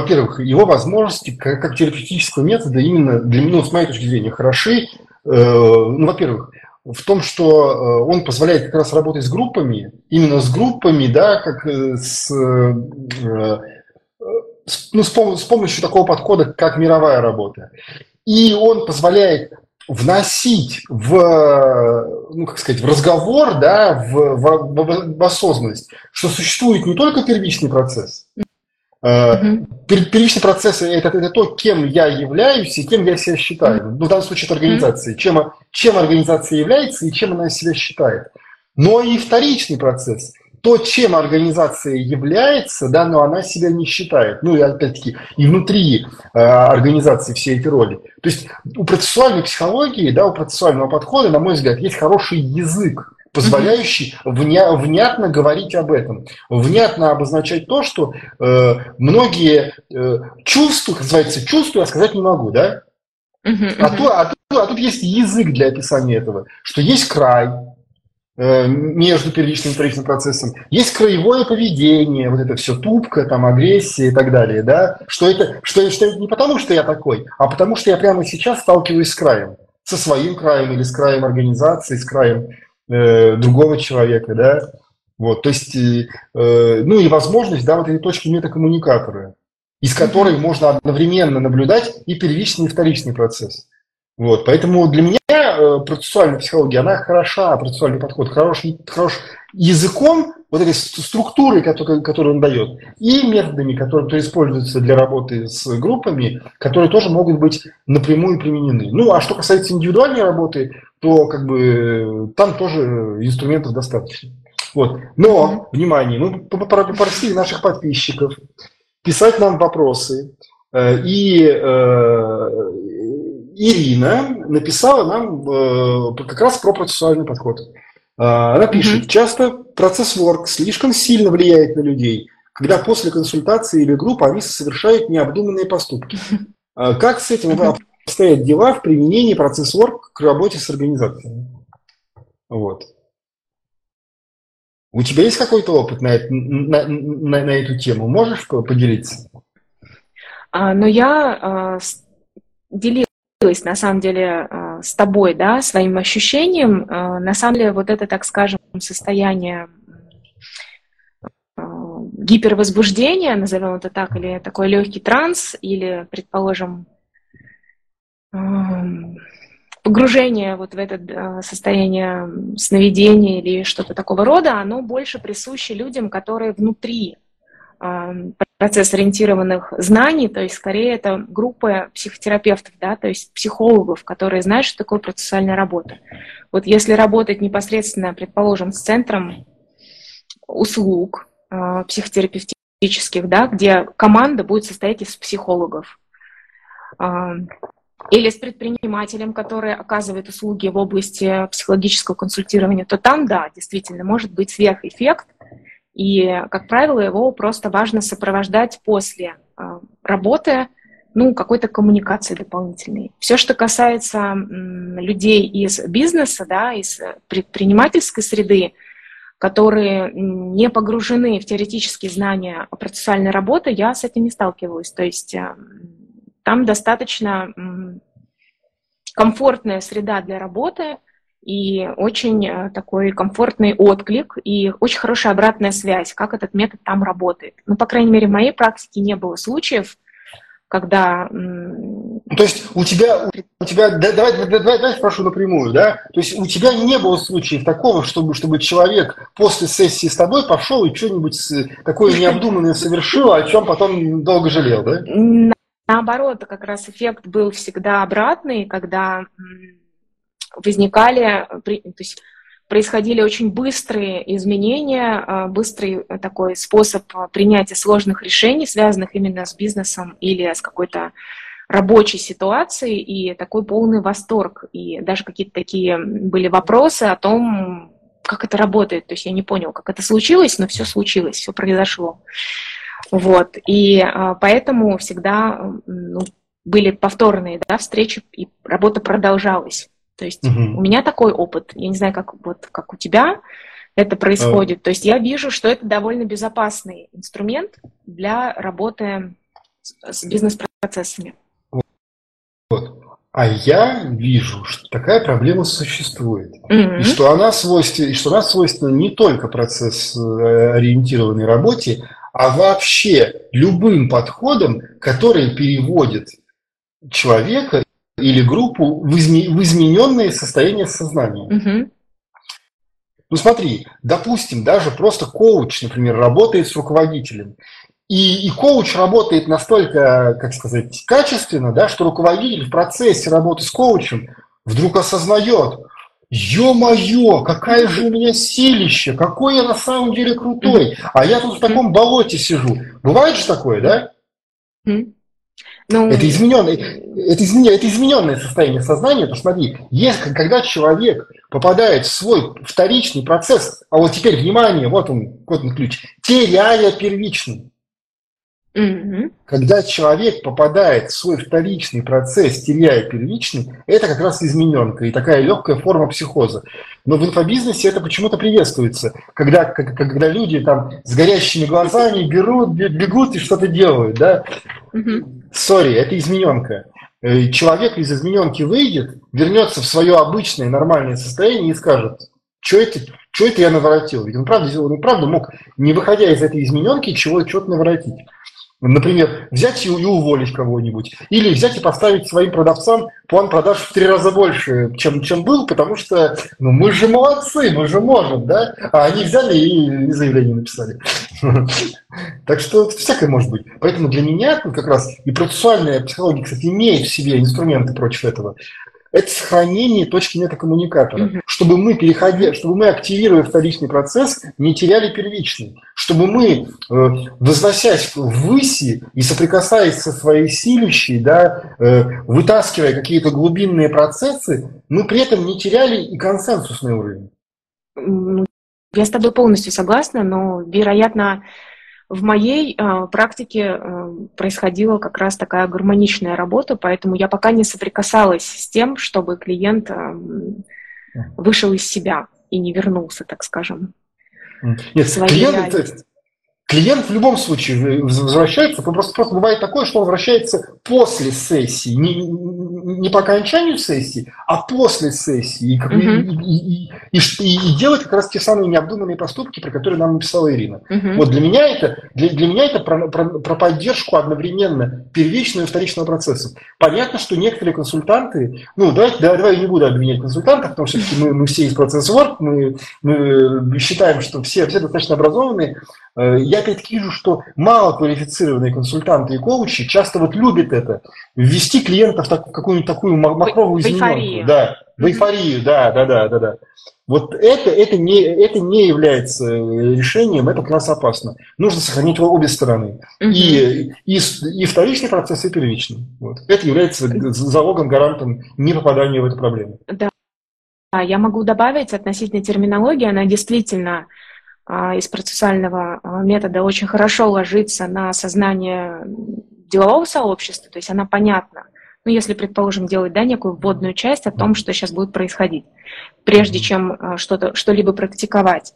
во-первых, его возможности как, как терапевтического метода именно для ну, с моей точки зрения, хороши. Э, ну, во-первых, в том, что э, он позволяет как раз работать с группами, именно с группами, да, как э, с, ну, с, помощью такого подхода, как мировая работа. И он позволяет вносить в, ну, как сказать, в разговор, да, в, в, в осознанность, что существует не только первичный процесс, Uh-huh. Первичный процесс это, это то, кем я являюсь и кем я себя считаю. Ну, в данном случае это организация. Чем, чем организация является и чем она себя считает. Но и вторичный процесс. То, чем организация является, да, но она себя не считает. Ну и опять-таки и внутри э, организации все эти роли. То есть у процессуальной психологии, да, у процессуального подхода, на мой взгляд, есть хороший язык позволяющий вня, внятно говорить об этом, внятно обозначать то, что э, многие э, чувствуют, называется чувствую, а сказать не могу, да? Uh-huh, А, тут, а, тут, а тут есть язык для описания этого, что есть край э, между первичным и вторичным процессом, есть краевое поведение, вот это все тупка, там агрессия и так далее, да? Что это, что, что это не потому, что я такой, а потому что я прямо сейчас сталкиваюсь с краем, со своим краем или с краем организации, с краем э, другого человека, да, вот, то есть, э, ну и возможность, да, вот этой точки метакоммуникатора, из которой можно одновременно наблюдать и первичный, и вторичный процесс. Вот, поэтому для меня э, процессуальная психология, она хороша, процессуальный подход хорош, хорош языком, вот этой структурой, которую, которую он дает, и методами, которые, используются для работы с группами, которые тоже могут быть напрямую применены. Ну, а что касается индивидуальной работы, то как бы там тоже инструментов достаточно. Вот. Но, внимание, мы попросили наших подписчиков писать нам вопросы. Э, и э, Ирина написала нам э, как раз про процессуальный подход. Она пишет, часто процесс work слишком сильно влияет на людей, когда после консультации или группы они совершают необдуманные поступки. Как с этим обстоят дела в применении процесс work к работе с организацией. Вот. У тебя есть какой-то опыт на, на, на, на эту тему? Можешь поделиться? А, но я а, делилась, на самом деле, а, с тобой, да, своим ощущением. А, на самом деле, вот это, так скажем, состояние а, гипервозбуждения, назовем это так, или такой легкий транс, или, предположим, погружение вот в это э, состояние сновидения или что-то такого рода, оно больше присуще людям, которые внутри процесс ориентированных знаний, то есть скорее это группа психотерапевтов, да, то есть психологов, которые знают, что такое процессуальная работа. Вот если работать непосредственно, предположим, с центром услуг э, психотерапевтических, да, где команда будет состоять из психологов, или с предпринимателем, который оказывает услуги в области психологического консультирования, то там, да, действительно, может быть сверхэффект, и, как правило, его просто важно сопровождать после а, работы, ну, какой-то коммуникации дополнительной. Все, что касается людей из бизнеса, да, из предпринимательской среды, которые не погружены в теоретические знания процессуальной работы, я с этим не сталкивалась. То есть там достаточно комфортная среда для работы и очень э, такой комфортный отклик и очень хорошая обратная связь, как этот метод там работает. Ну, по крайней мере, в моей практике не было случаев, когда... Ну, то есть у тебя, у тебя давай, давай, давай, давай спрошу напрямую, да? То есть у тебя не было случаев такого, чтобы, чтобы человек после сессии с тобой пошел и что-нибудь такое необдуманное совершил, о чем потом долго жалел, да? Наоборот, как раз эффект был всегда обратный, когда возникали, то есть происходили очень быстрые изменения, а, быстрый такой способ принятия сложных решений, связанных именно с бизнесом или с какой-то рабочей ситуацией, и такой полный восторг. И даже какие-то такие были вопросы о том, как это работает. То есть я не понял, как это случилось, но все случилось, все произошло. Вот. И а, поэтому всегда ну, были повторные да, встречи, и работа продолжалась. То есть угу. у меня такой опыт. Я не знаю, как, вот, как у тебя это происходит. А... То есть я вижу, что это довольно безопасный инструмент для работы с, бизнес-процессами. Вот. А я вижу, что такая проблема существует. Mm-hmm. И, что она свойственна, и что она свойственна не только процесс-ориентированной работе, а вообще любым подходом, который переводит человека или группу в, изме, в измененное состояние сознания. Mm-hmm. Ну смотри, допустим, даже просто коуч, например, работает с руководителем. И, и коуч работает настолько, как сказать, качественно, да, что руководитель в процессе работы с коучем вдруг осознает, ё-моё, какая же у меня силище, какой я на самом деле крутой, а я тут в таком болоте сижу. Бывает же такое, да? Ну, это, измененное, это, измененное, это измененное состояние сознания, потому что смотри, если, когда человек попадает в свой вторичный процесс, а вот теперь, внимание, вот он, вот он ключ, теряя первичный, Угу. Когда человек попадает в свой вторичный процесс, теряя первичный, это как раз измененка и такая легкая форма психоза. Но в инфобизнесе это почему-то приветствуется, когда, когда люди там с горящими глазами берут, бегут и что-то делают. Да? Сори, это измененка. Э, человек из измененки выйдет, вернется в свое обычное нормальное состояние и скажет, что это, что это я наворотил? Ведь он правда, он правда мог, не выходя из этой измененки, чего, чего-то наворотить. Например, взять и уволить кого-нибудь. Или взять и поставить своим продавцам план продаж в три раза больше, чем, чем был, потому что ну, мы же молодцы, мы же можем, да? А они взяли и заявление написали. Так что всякое может быть. Поэтому для меня как раз и процессуальная психология, кстати, имеет в себе инструменты против этого это сохранение точки метакоммуникатора, mm-hmm. чтобы мы, переходя, чтобы мы, активируя вторичный процесс, не теряли первичный, чтобы мы, э, возносясь ввыси и соприкасаясь со своей силищей, да, э, вытаскивая какие-то глубинные процессы, мы при этом не теряли и консенсусный уровень. Я с тобой полностью согласна, но, вероятно, в моей э, практике э, происходила как раз такая гармоничная работа, поэтому я пока не соприкасалась с тем, чтобы клиент э, вышел из себя и не вернулся, так скажем. Нет, клиент, Клиент в любом случае возвращается, просто, просто бывает такое, что он возвращается после сессии, не, не по окончанию сессии, а после сессии, и, uh-huh. и, и, и, и делать как раз те самые необдуманные поступки, про которые нам написала Ирина. Uh-huh. Вот для меня это, для, для меня это про, про, про поддержку одновременно первичного и вторичного процесса. Понятно, что некоторые консультанты, ну давай, давай, давай я не буду обвинять консультантов, потому что мы, мы все из процесса work, мы, мы считаем, что все, все достаточно образованные. Э, я опять-таки вижу, что малоквалифицированные консультанты и коучи часто вот любят это, ввести клиента в, так, в какую-нибудь такую махровую измененку. Да, в эйфорию, да, да, да, да, да. Вот это, это, не, это не является решением, это как раз опасно. Нужно сохранить обе стороны. Угу. И, и, и вторичный процесс, и первичный. Вот. Это является залогом, гарантом не попадания в эту проблему. Да. Я могу добавить относительно терминологии, она действительно а, из процессуального а, метода очень хорошо ложится на сознание делового сообщества, то есть она понятна. Ну, если, предположим, делать да, некую вводную часть о том, что сейчас будет происходить, прежде чем а, что-то, что-либо практиковать.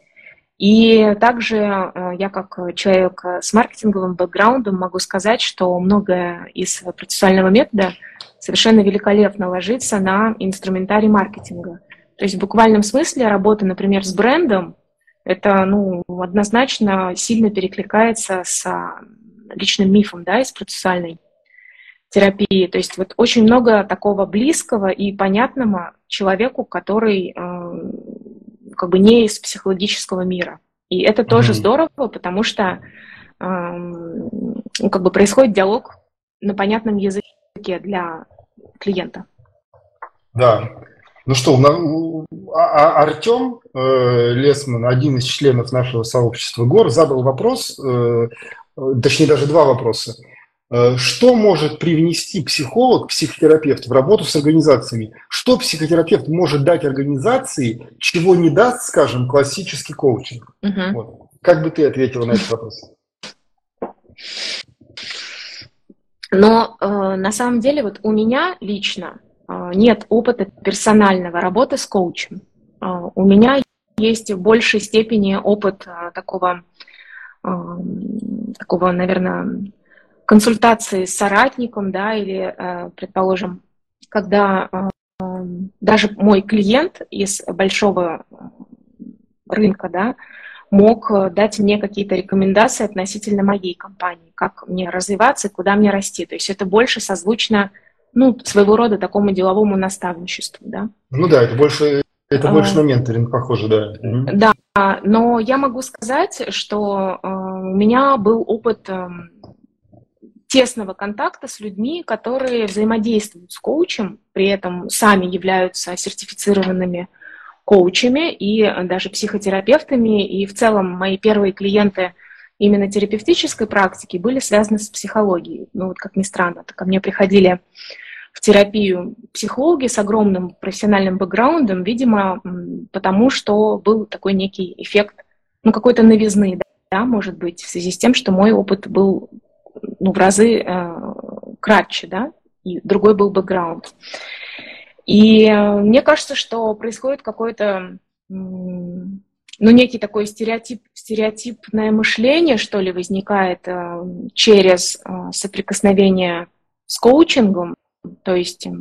И также я как человек с маркетинговым бэкграундом могу сказать, что многое из процессуального метода совершенно великолепно ложится на инструментарий маркетинга. То есть в буквальном смысле работа, например, с брендом, это ну, однозначно сильно перекликается с а, личным мифом да, из процессуальной терапии. То есть вот очень много такого близкого и понятного человеку, который э, как бы не из психологического мира. И это тоже mm-hmm. здорово, потому что э, как бы происходит диалог на понятном языке для клиента. Да, ну что, а, а Артем э, Лесман, один из членов нашего сообщества ГОР, задал вопрос, э, точнее даже два вопроса. Э, что может привнести психолог, психотерапевт в работу с организациями? Что психотерапевт может дать организации, чего не даст, скажем, классический коучинг? Угу. Вот. Как бы ты ответила на этот вопрос? Но э, на самом деле вот у меня лично а, нет опыта персонального работы с коучем. А, у меня есть в большей степени опыт а, такого, такого, наверное, консультации с соратником, да, или, предположим, когда даже мой клиент из большого рынка, да, мог дать мне какие-то рекомендации относительно моей компании, как мне развиваться и куда мне расти. То есть это больше созвучно, ну, своего рода такому деловому наставничеству, да. Ну да, это больше, это больше а, на менторинг похоже, да. Да, но я могу сказать, что э, у меня был опыт э, тесного контакта с людьми, которые взаимодействуют с коучем, при этом сами являются сертифицированными коучами и даже психотерапевтами. И в целом мои первые клиенты именно терапевтической практики были связаны с психологией. Ну вот как ни странно, ко мне приходили в терапию психологи с огромным профессиональным бэкграундом, видимо, потому что был такой некий эффект, ну, какой-то новизны, да, может быть, в связи с тем, что мой опыт был ну, в разы э, кратче, да, и другой был бэкграунд. И э, мне кажется, что происходит какое-то, ну, некий такой стереотип, стереотипное мышление, что ли, возникает э, через э, соприкосновение с коучингом, то есть э,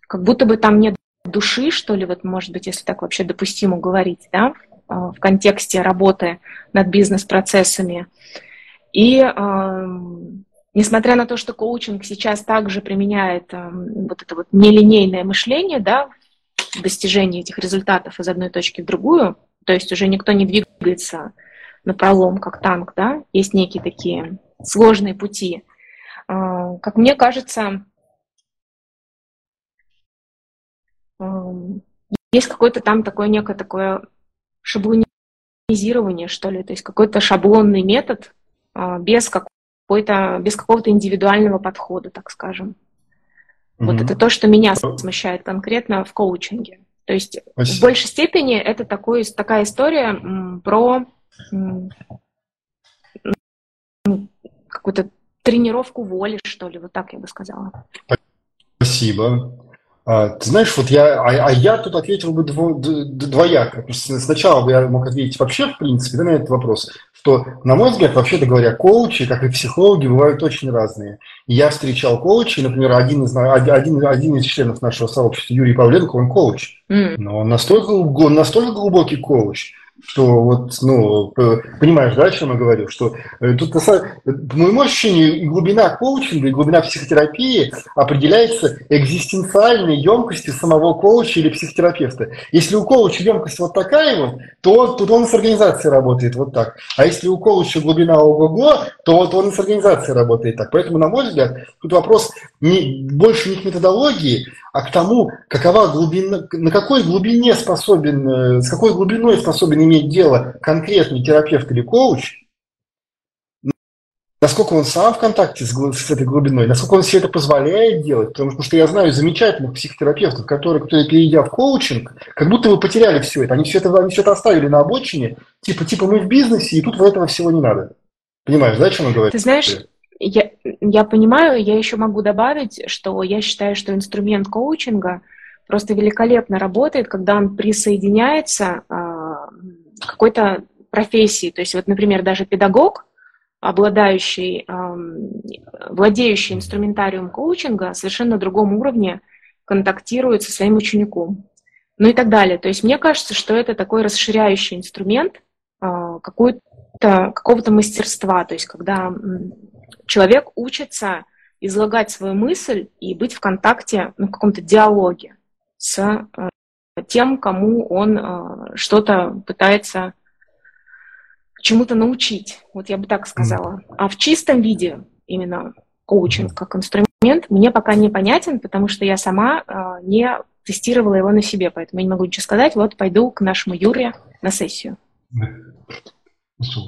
как будто бы там нет души, что ли, вот, может быть, если так вообще допустимо говорить, да, э, в контексте работы над бизнес-процессами. И несмотря на то, что коучинг сейчас также применяет вот это вот нелинейное мышление, да, в достижении этих результатов из одной точки в другую, то есть уже никто не двигается на пролом, как танк, да, есть некие такие сложные пути. Э, как мне кажется, есть какое-то там такое некое такое шаблонизирование, что ли, то есть какой-то шаблонный метод без какого какой-то, без какого-то индивидуального подхода, так скажем. Mm-hmm. Вот это то, что меня смущает конкретно в коучинге. То есть Спасибо. в большей степени это такой, такая история м, про м, какую-то тренировку воли, что ли, вот так я бы сказала. Спасибо. А, ты знаешь, вот я, а, а я тут ответил бы дво, двояко. Сначала бы я мог ответить вообще, в принципе, да, на этот вопрос, что, на мой взгляд, вообще-то говоря, коучи, как и психологи, бывают очень разные. Я встречал коучей, например, один из, один, один из членов нашего сообщества, Юрий Павленко, он коуч. Mm. Но он настолько, он настолько глубокий коуч, что вот, ну, понимаешь, да, о чем я говорю, что э, тут, по моему ощущению, глубина коучинга и глубина психотерапии определяется экзистенциальной емкостью самого коуча или психотерапевта. Если у коуча емкость вот такая вот, то тут он с организацией работает вот так. А если у коуча глубина ого-го, то вот он с организацией работает так. Поэтому, на мой взгляд, тут вопрос не, больше не к методологии, а к тому, какова глубина, на какой глубине способен, э, с какой глубиной способен иметь дело конкретный терапевт или коуч, насколько он сам в контакте с, с этой глубиной, насколько он себе это позволяет делать, потому что я знаю замечательных психотерапевтов, которые, которые перейдя в коучинг, как будто бы потеряли все это, они все это, они все это оставили на обочине, типа, типа мы в бизнесе, и тут вот этого всего не надо. Понимаешь, да, о чем я говорю? Ты знаешь, я, я понимаю, я еще могу добавить, что я считаю, что инструмент коучинга просто великолепно работает, когда он присоединяется э, к какой-то профессии. То есть вот, например, даже педагог, обладающий, владеющий инструментарием коучинга, совершенно другом уровне контактирует со своим учеником. Ну и так далее. То есть мне кажется, что это такой расширяющий инструмент э, какого-то мастерства. То есть когда человек учится излагать свою мысль и быть в контакте, ну, в каком-то диалоге с э, тем, кому он э, что-то пытается чему-то научить. Вот я бы так сказала. А в чистом виде именно коучинг как инструмент мне пока не понятен, потому что я сама э, не тестировала его на себе, поэтому я не могу ничего сказать. Вот пойду к нашему Юре на сессию.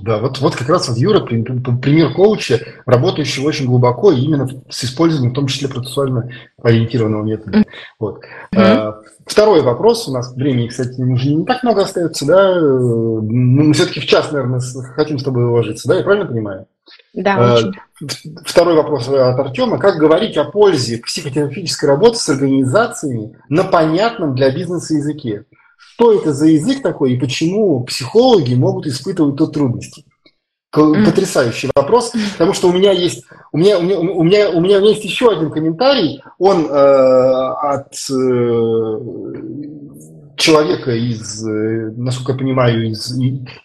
Да, вот, вот как раз вот Юра пример коуча, работающего очень глубоко, именно с использованием в том числе процессуально ориентированного метода. Mm-hmm. Вот. Mm-hmm. Второй вопрос. У нас времени, кстати, уже не так много остается, да? Мы все-таки в час, наверное, хотим с тобой уложиться, да? Я правильно понимаю? Да, а, очень. Второй вопрос от Артема. Как говорить о пользе психотерапевтической работы с организациями на понятном для бизнеса языке? Что это за язык такой и почему психологи могут испытывать тут трудности. Потрясающий вопрос, потому что у меня есть у меня у меня у меня у меня есть еще один комментарий, он э, от э, человека из, э, насколько я понимаю, из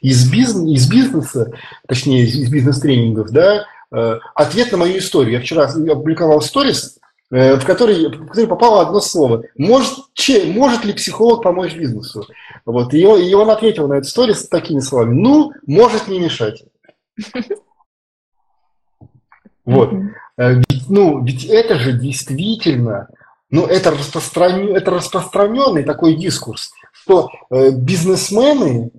из, бизнес, из бизнеса, точнее из бизнес-тренингов, да, э, ответ на мою историю. Я вчера опубликовал сторис, в который, в который попало одно слово. Может, че, может ли психолог помочь бизнесу? Вот, и, он, и он ответил на эту историю с такими словами. Ну, может не мешать. Вот. Э, ведь, ну, ведь это же действительно, ну, это, распространен, это распространенный такой дискурс, что э, бизнесмены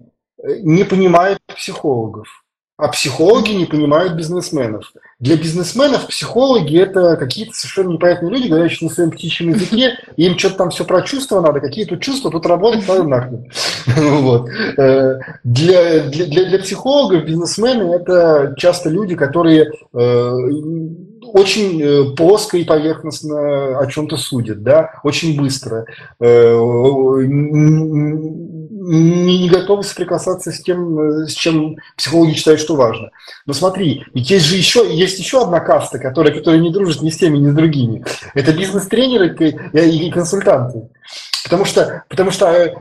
э, не понимают психологов а психологи не понимают бизнесменов. Для бизнесменов психологи – это какие-то совершенно непонятные люди, говорящие на своем птичьем языке, им что-то там все про чувства надо, какие тут чувства, тут работать надо нахрен. Вот. Э, для, для, для психологов бизнесмены – это часто люди, которые э, очень э, плоско и поверхностно о чем-то судят, да, очень быстро не, не готовы соприкасаться с тем, э, с чем психологи считают, что важно. Но смотри, ведь есть же еще, есть еще одна каста, которая, которая не дружит ни с теми, ни с другими. Это бизнес-тренеры и консультанты. Потому что, потому что э,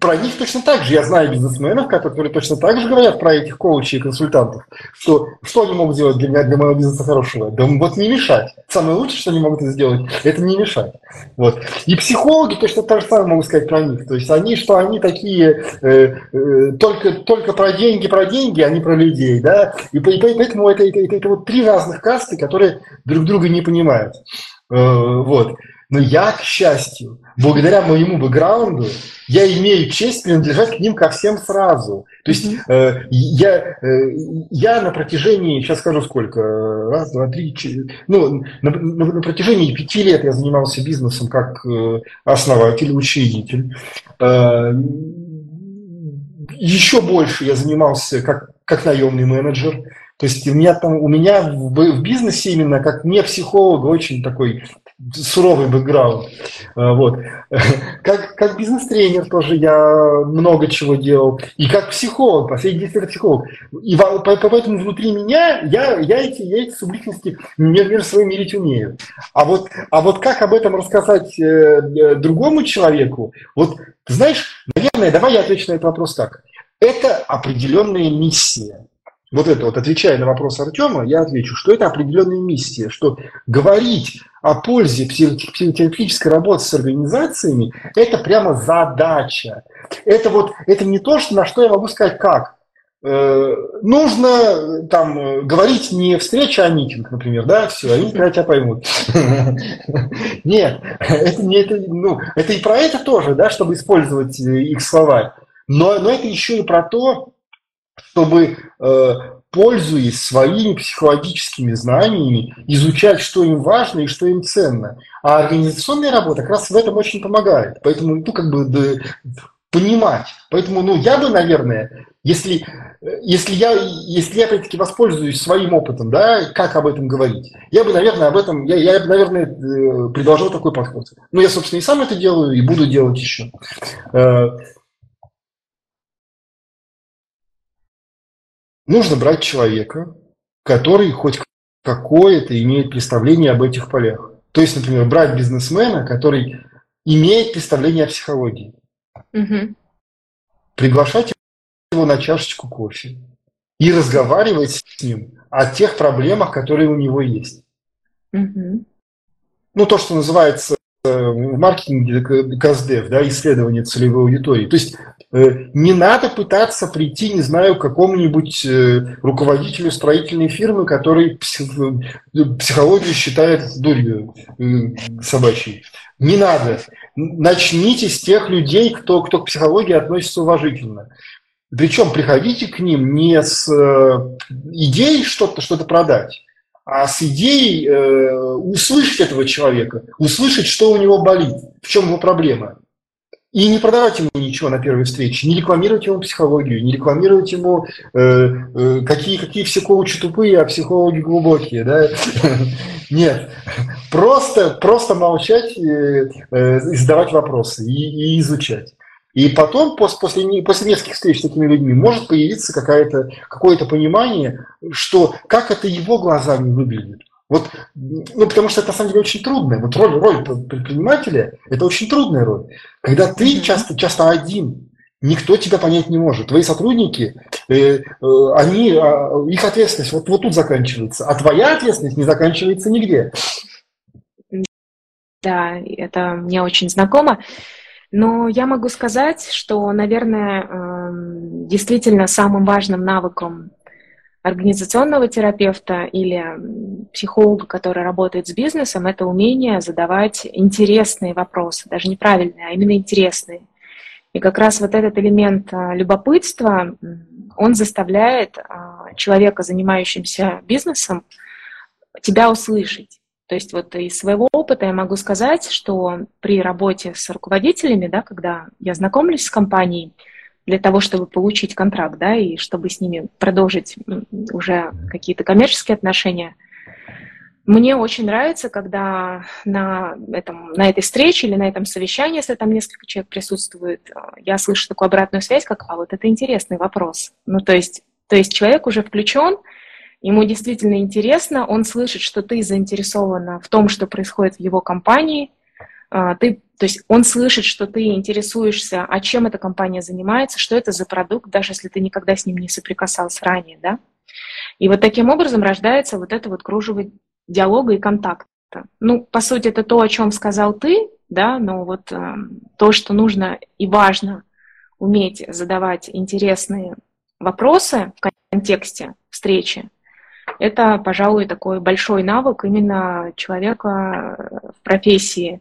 про них точно так же, я знаю бизнесменов, которые точно так же говорят про этих коучей и консультантов, что что они могут сделать для меня, для моего бизнеса хорошего? Да вот не мешать. Самое лучшее, что они могут сделать, это не мешать. Вот. И психологи точно так же самое могут сказать про них. То есть они, что они такие э, э, только, только про деньги, про деньги, а не про людей. Да? И, и поэтому это, это, это, это вот три разных касты, которые друг друга не понимают. Э, вот. Но я, к счастью, благодаря моему бэкграунду, я имею честь принадлежать к ним ко всем сразу. То есть э, я, э, я на протяжении, сейчас скажу сколько, раз, два, три, четыре, ну, на, на, на протяжении пяти лет я занимался бизнесом как э, основатель, учредитель. Э, еще больше я занимался как, как наемный менеджер. То есть у меня там, у меня в, в бизнесе именно как не психолог очень такой суровый бэкграунд. А, вот. Как, как бизнес-тренер тоже я много чего делал. И как психолог, последний 10 лет психолог. И поэтому внутри меня я, я, эти, я эти субличности между собой мерить умею. А вот, а вот как об этом рассказать э, э, другому человеку, вот, знаешь, наверное, давай я отвечу на этот вопрос так. Это определенная миссия вот это вот, отвечая на вопрос Артема, я отвечу, что это определенная миссия, что говорить о пользе психотерапевтической работы с организациями – это прямо задача. Это вот, это не то, что, на что я могу сказать как. Э, нужно там говорить не встреча, а митинг, например, да, все, они про тебя поймут. Нет, это не это, ну, это и про это тоже, да, чтобы использовать их слова. Но, но это еще и про то, чтобы, э, пользуясь своими психологическими знаниями, изучать, что им важно и что им ценно. А организационная работа как раз в этом очень помогает. Поэтому, ну, как бы, да, понимать. Поэтому, ну, я бы, наверное, если, если я, если я, опять-таки, воспользуюсь своим опытом, да, как об этом говорить, я бы, наверное, об этом, я, я бы, наверное, э, предложил такой подход. Ну, я, собственно, и сам это делаю, и буду делать еще. Нужно брать человека, который хоть какое-то имеет представление об этих полях. То есть, например, брать бизнесмена, который имеет представление о психологии. Угу. Приглашать его на чашечку кофе и разговаривать с ним о тех проблемах, которые у него есть. Угу. Ну, то, что называется э, в маркетинге КСДФ, да, исследование целевой аудитории. То есть Э, не надо пытаться прийти, не знаю, к какому-нибудь э, руководителю строительной фирмы, который э, психологию считает дурью собачьей. Не надо. Начните с тех людей, кто, кто к психологии относится уважительно. Причем приходите к ним не с идеей что-то что продать, а с идеей э, услышать этого человека, услышать, что у него болит, в чем его проблема. И не продавать ему ничего на первой встрече, не рекламировать ему психологию, не рекламировать ему, э, э, какие, какие все коучи тупые, а психологи глубокие. Да? Нет, просто, просто молчать, э, э, задавать вопросы и, и изучать. И потом, после, после, нескольких встреч с такими людьми, может появиться какое-то какое понимание, что как это его глазами выглядит. Вот, ну, потому что это на самом деле очень трудно. Вот роль, роль предпринимателя – это очень трудная роль. Когда ты часто, часто один, никто тебя понять не может. Твои сотрудники, э, э, они, э, их ответственность вот, вот тут заканчивается, а твоя ответственность не заканчивается нигде. Да, это мне очень знакомо. Но я могу сказать, что, наверное, эм, действительно самым важным навыком организационного терапевта или психолога, который работает с бизнесом, это умение задавать интересные вопросы, даже неправильные, а именно интересные. И как раз вот этот элемент а, любопытства, он заставляет а, человека, занимающимся бизнесом, тебя услышать. То есть вот из своего опыта я могу сказать, что при работе с руководителями, да, когда я знакомлюсь с компанией, для того, чтобы получить контракт, да, и чтобы с ними продолжить уже какие-то коммерческие отношения, мне очень нравится, когда на, этом, на этой встрече или на этом совещании, если там несколько человек присутствует, я слышу такую обратную связь, как «а вот это интересный вопрос». Ну, то есть, то есть человек уже включен, ему действительно интересно, он слышит, что ты заинтересована в том, что происходит в его компании, а, ты, то есть он слышит, что ты интересуешься, а чем эта компания занимается, что это за продукт, даже если ты никогда с ним не соприкасался ранее, да. И вот таким образом рождается вот это вот кружево диалога и контакта. Ну, по сути, это то, о чем сказал ты, да, но вот э, то, что нужно и важно уметь задавать интересные вопросы в контексте встречи, это, пожалуй, такой большой навык именно человека в профессии,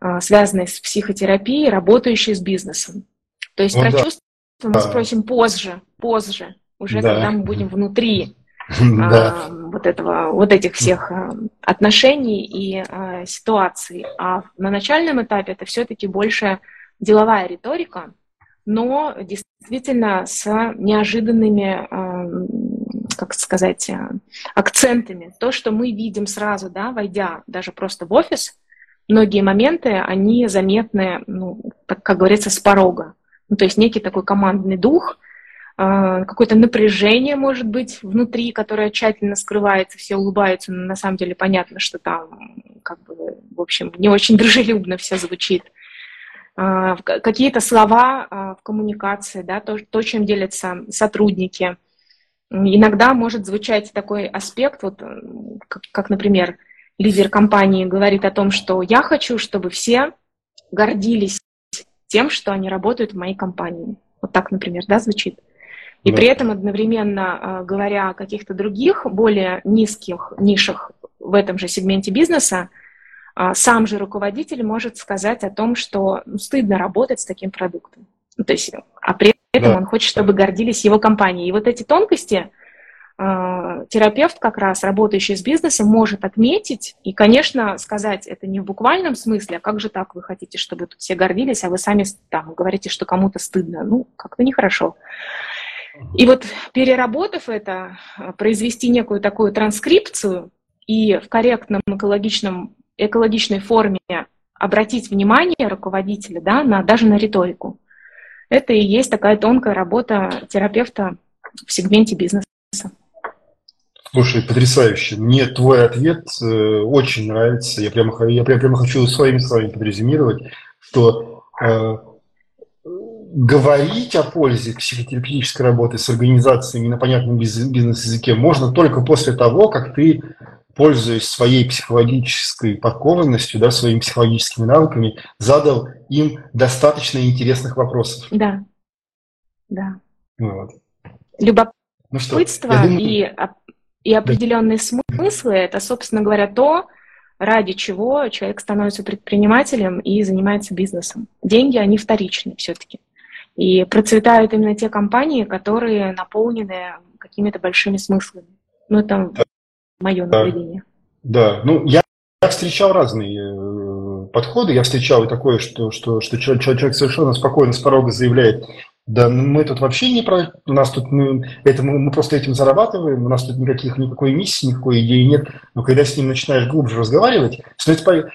а, связанной с психотерапией, работающей с бизнесом. То есть ну, про да. чувства мы да. спросим позже, позже, уже да. когда мы будем внутри да. а, вот этого, вот этих всех а, отношений и ситуаций. А на начальном этапе это все-таки больше деловая риторика, но действительно с неожиданными как сказать, акцентами. То, что мы видим сразу, да, войдя даже просто в офис, многие моменты, они заметны, ну, как, как говорится, с порога. Ну, то есть некий такой командный дух, э, какое-то напряжение, может быть, внутри, которое тщательно скрывается, все улыбаются, но на самом деле понятно, что там, как бы, в общем, не очень дружелюбно все звучит. Э, какие-то слова в коммуникации, да, то, то, чем делятся сотрудники – Иногда может звучать такой аспект, вот, как, как, например, лидер компании говорит о том, что я хочу, чтобы все гордились тем, что они работают в моей компании. Вот так, например, да, звучит. И да. при этом одновременно, э, говоря о каких-то других, более низких нишах в этом же сегменте бизнеса, э, сам же руководитель может сказать о том, что ну, стыдно работать с таким продуктом. Ну, то есть, а при этом да. он хочет, чтобы гордились его компанией. И вот эти тонкости терапевт как раз, работающий с бизнесом, может отметить и, конечно, сказать это не в буквальном смысле, а как же так вы хотите, чтобы тут все гордились, а вы сами там говорите, что кому-то стыдно. Ну, как-то нехорошо. И вот переработав это, произвести некую такую транскрипцию и в корректном экологичном, экологичной форме обратить внимание руководителя да, на, даже на риторику. Это и есть такая тонкая работа терапевта в сегменте бизнеса. Слушай, потрясающе. Мне твой ответ э, очень нравится. Я прямо, я прямо, прямо хочу своими словами подрезюмировать, что э, говорить о пользе психотерапевтической работы с организациями на понятном бизнес-языке можно только после того, как ты пользуясь своей психологической подкованностью, да, своими психологическими навыками, задал им достаточно интересных вопросов. Да, да. Вот. Любопытство ну думаю... и, и определенные смыслы – это, собственно говоря, то, ради чего человек становится предпринимателем и занимается бизнесом. Деньги, они вторичны все-таки. И процветают именно те компании, которые наполнены какими-то большими смыслами. Ну, это мое наблюдение. Да, ну я, я встречал разные э, подходы. Я встречал и такое, что, что, что человек, человек совершенно спокойно с порога заявляет, Да, мы тут вообще не про... У нас тут мы, это, мы, мы просто этим зарабатываем, у нас тут никаких, никакой миссии, никакой идеи нет. Но когда с ним начинаешь глубже разговаривать, становится,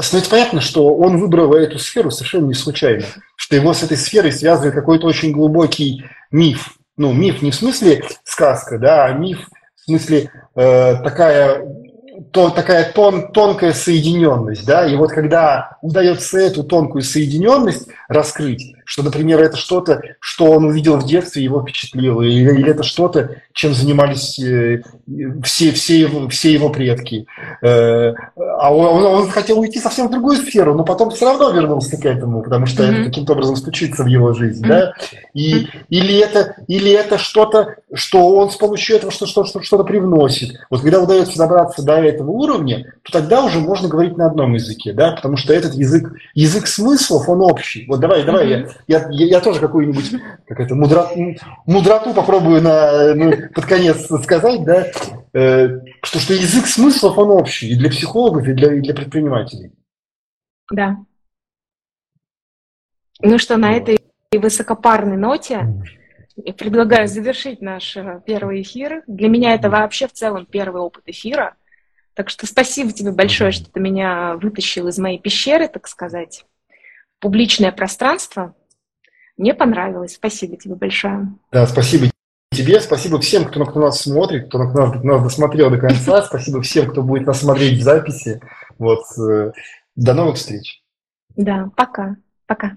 становится понятно, что он выбрал эту сферу совершенно не случайно. Что его с этой сферой связывает какой-то очень глубокий миф. Ну, миф не в смысле сказка, да, а миф в смысле э, такая то, такая тон, тонкая соединенность, да, и вот когда удается эту тонкую соединенность раскрыть, что, например, это что-то, что он увидел в детстве, его впечатлило, или, или это что-то, чем занимались э, все, все, его, все его предки. Э, а он, он хотел уйти совсем в другую сферу, но потом все равно вернулся к этому, потому что mm-hmm. это каким-то образом стучится в его жизнь. Mm-hmm. Да? И, или это, или это что-то, что он с помощью этого что-то, что, что-то привносит. Вот когда удается добраться до этого уровня, то тогда уже можно говорить на одном языке, да? потому что этот язык, язык смыслов, он общий. Вот давай, давай, mm-hmm. я, я, я тоже какую-нибудь какую мудро, мудроту попробую на, ну, под конец сказать, да, э, что, что язык смыслов, он общий и для психологов, и для, и для предпринимателей. Да. Ну что, на этой высокопарной ноте я предлагаю завершить наш э, первый эфир. Для меня это вообще в целом первый опыт эфира. Так что спасибо тебе большое, что ты меня вытащил из моей пещеры, так сказать, публичное пространство. Мне понравилось. Спасибо тебе большое. Да, спасибо тебе, спасибо всем, кто, кто нас смотрит, кто нас, нас досмотрел до конца. Спасибо всем, кто будет нас смотреть в записи. Вот. Э, до новых встреч. Да, пока. Пока.